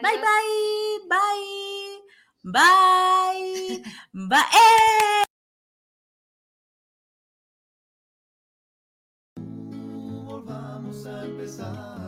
Bye, bye, bye, bye, bye. ¡Eh! Volvamos a empezar.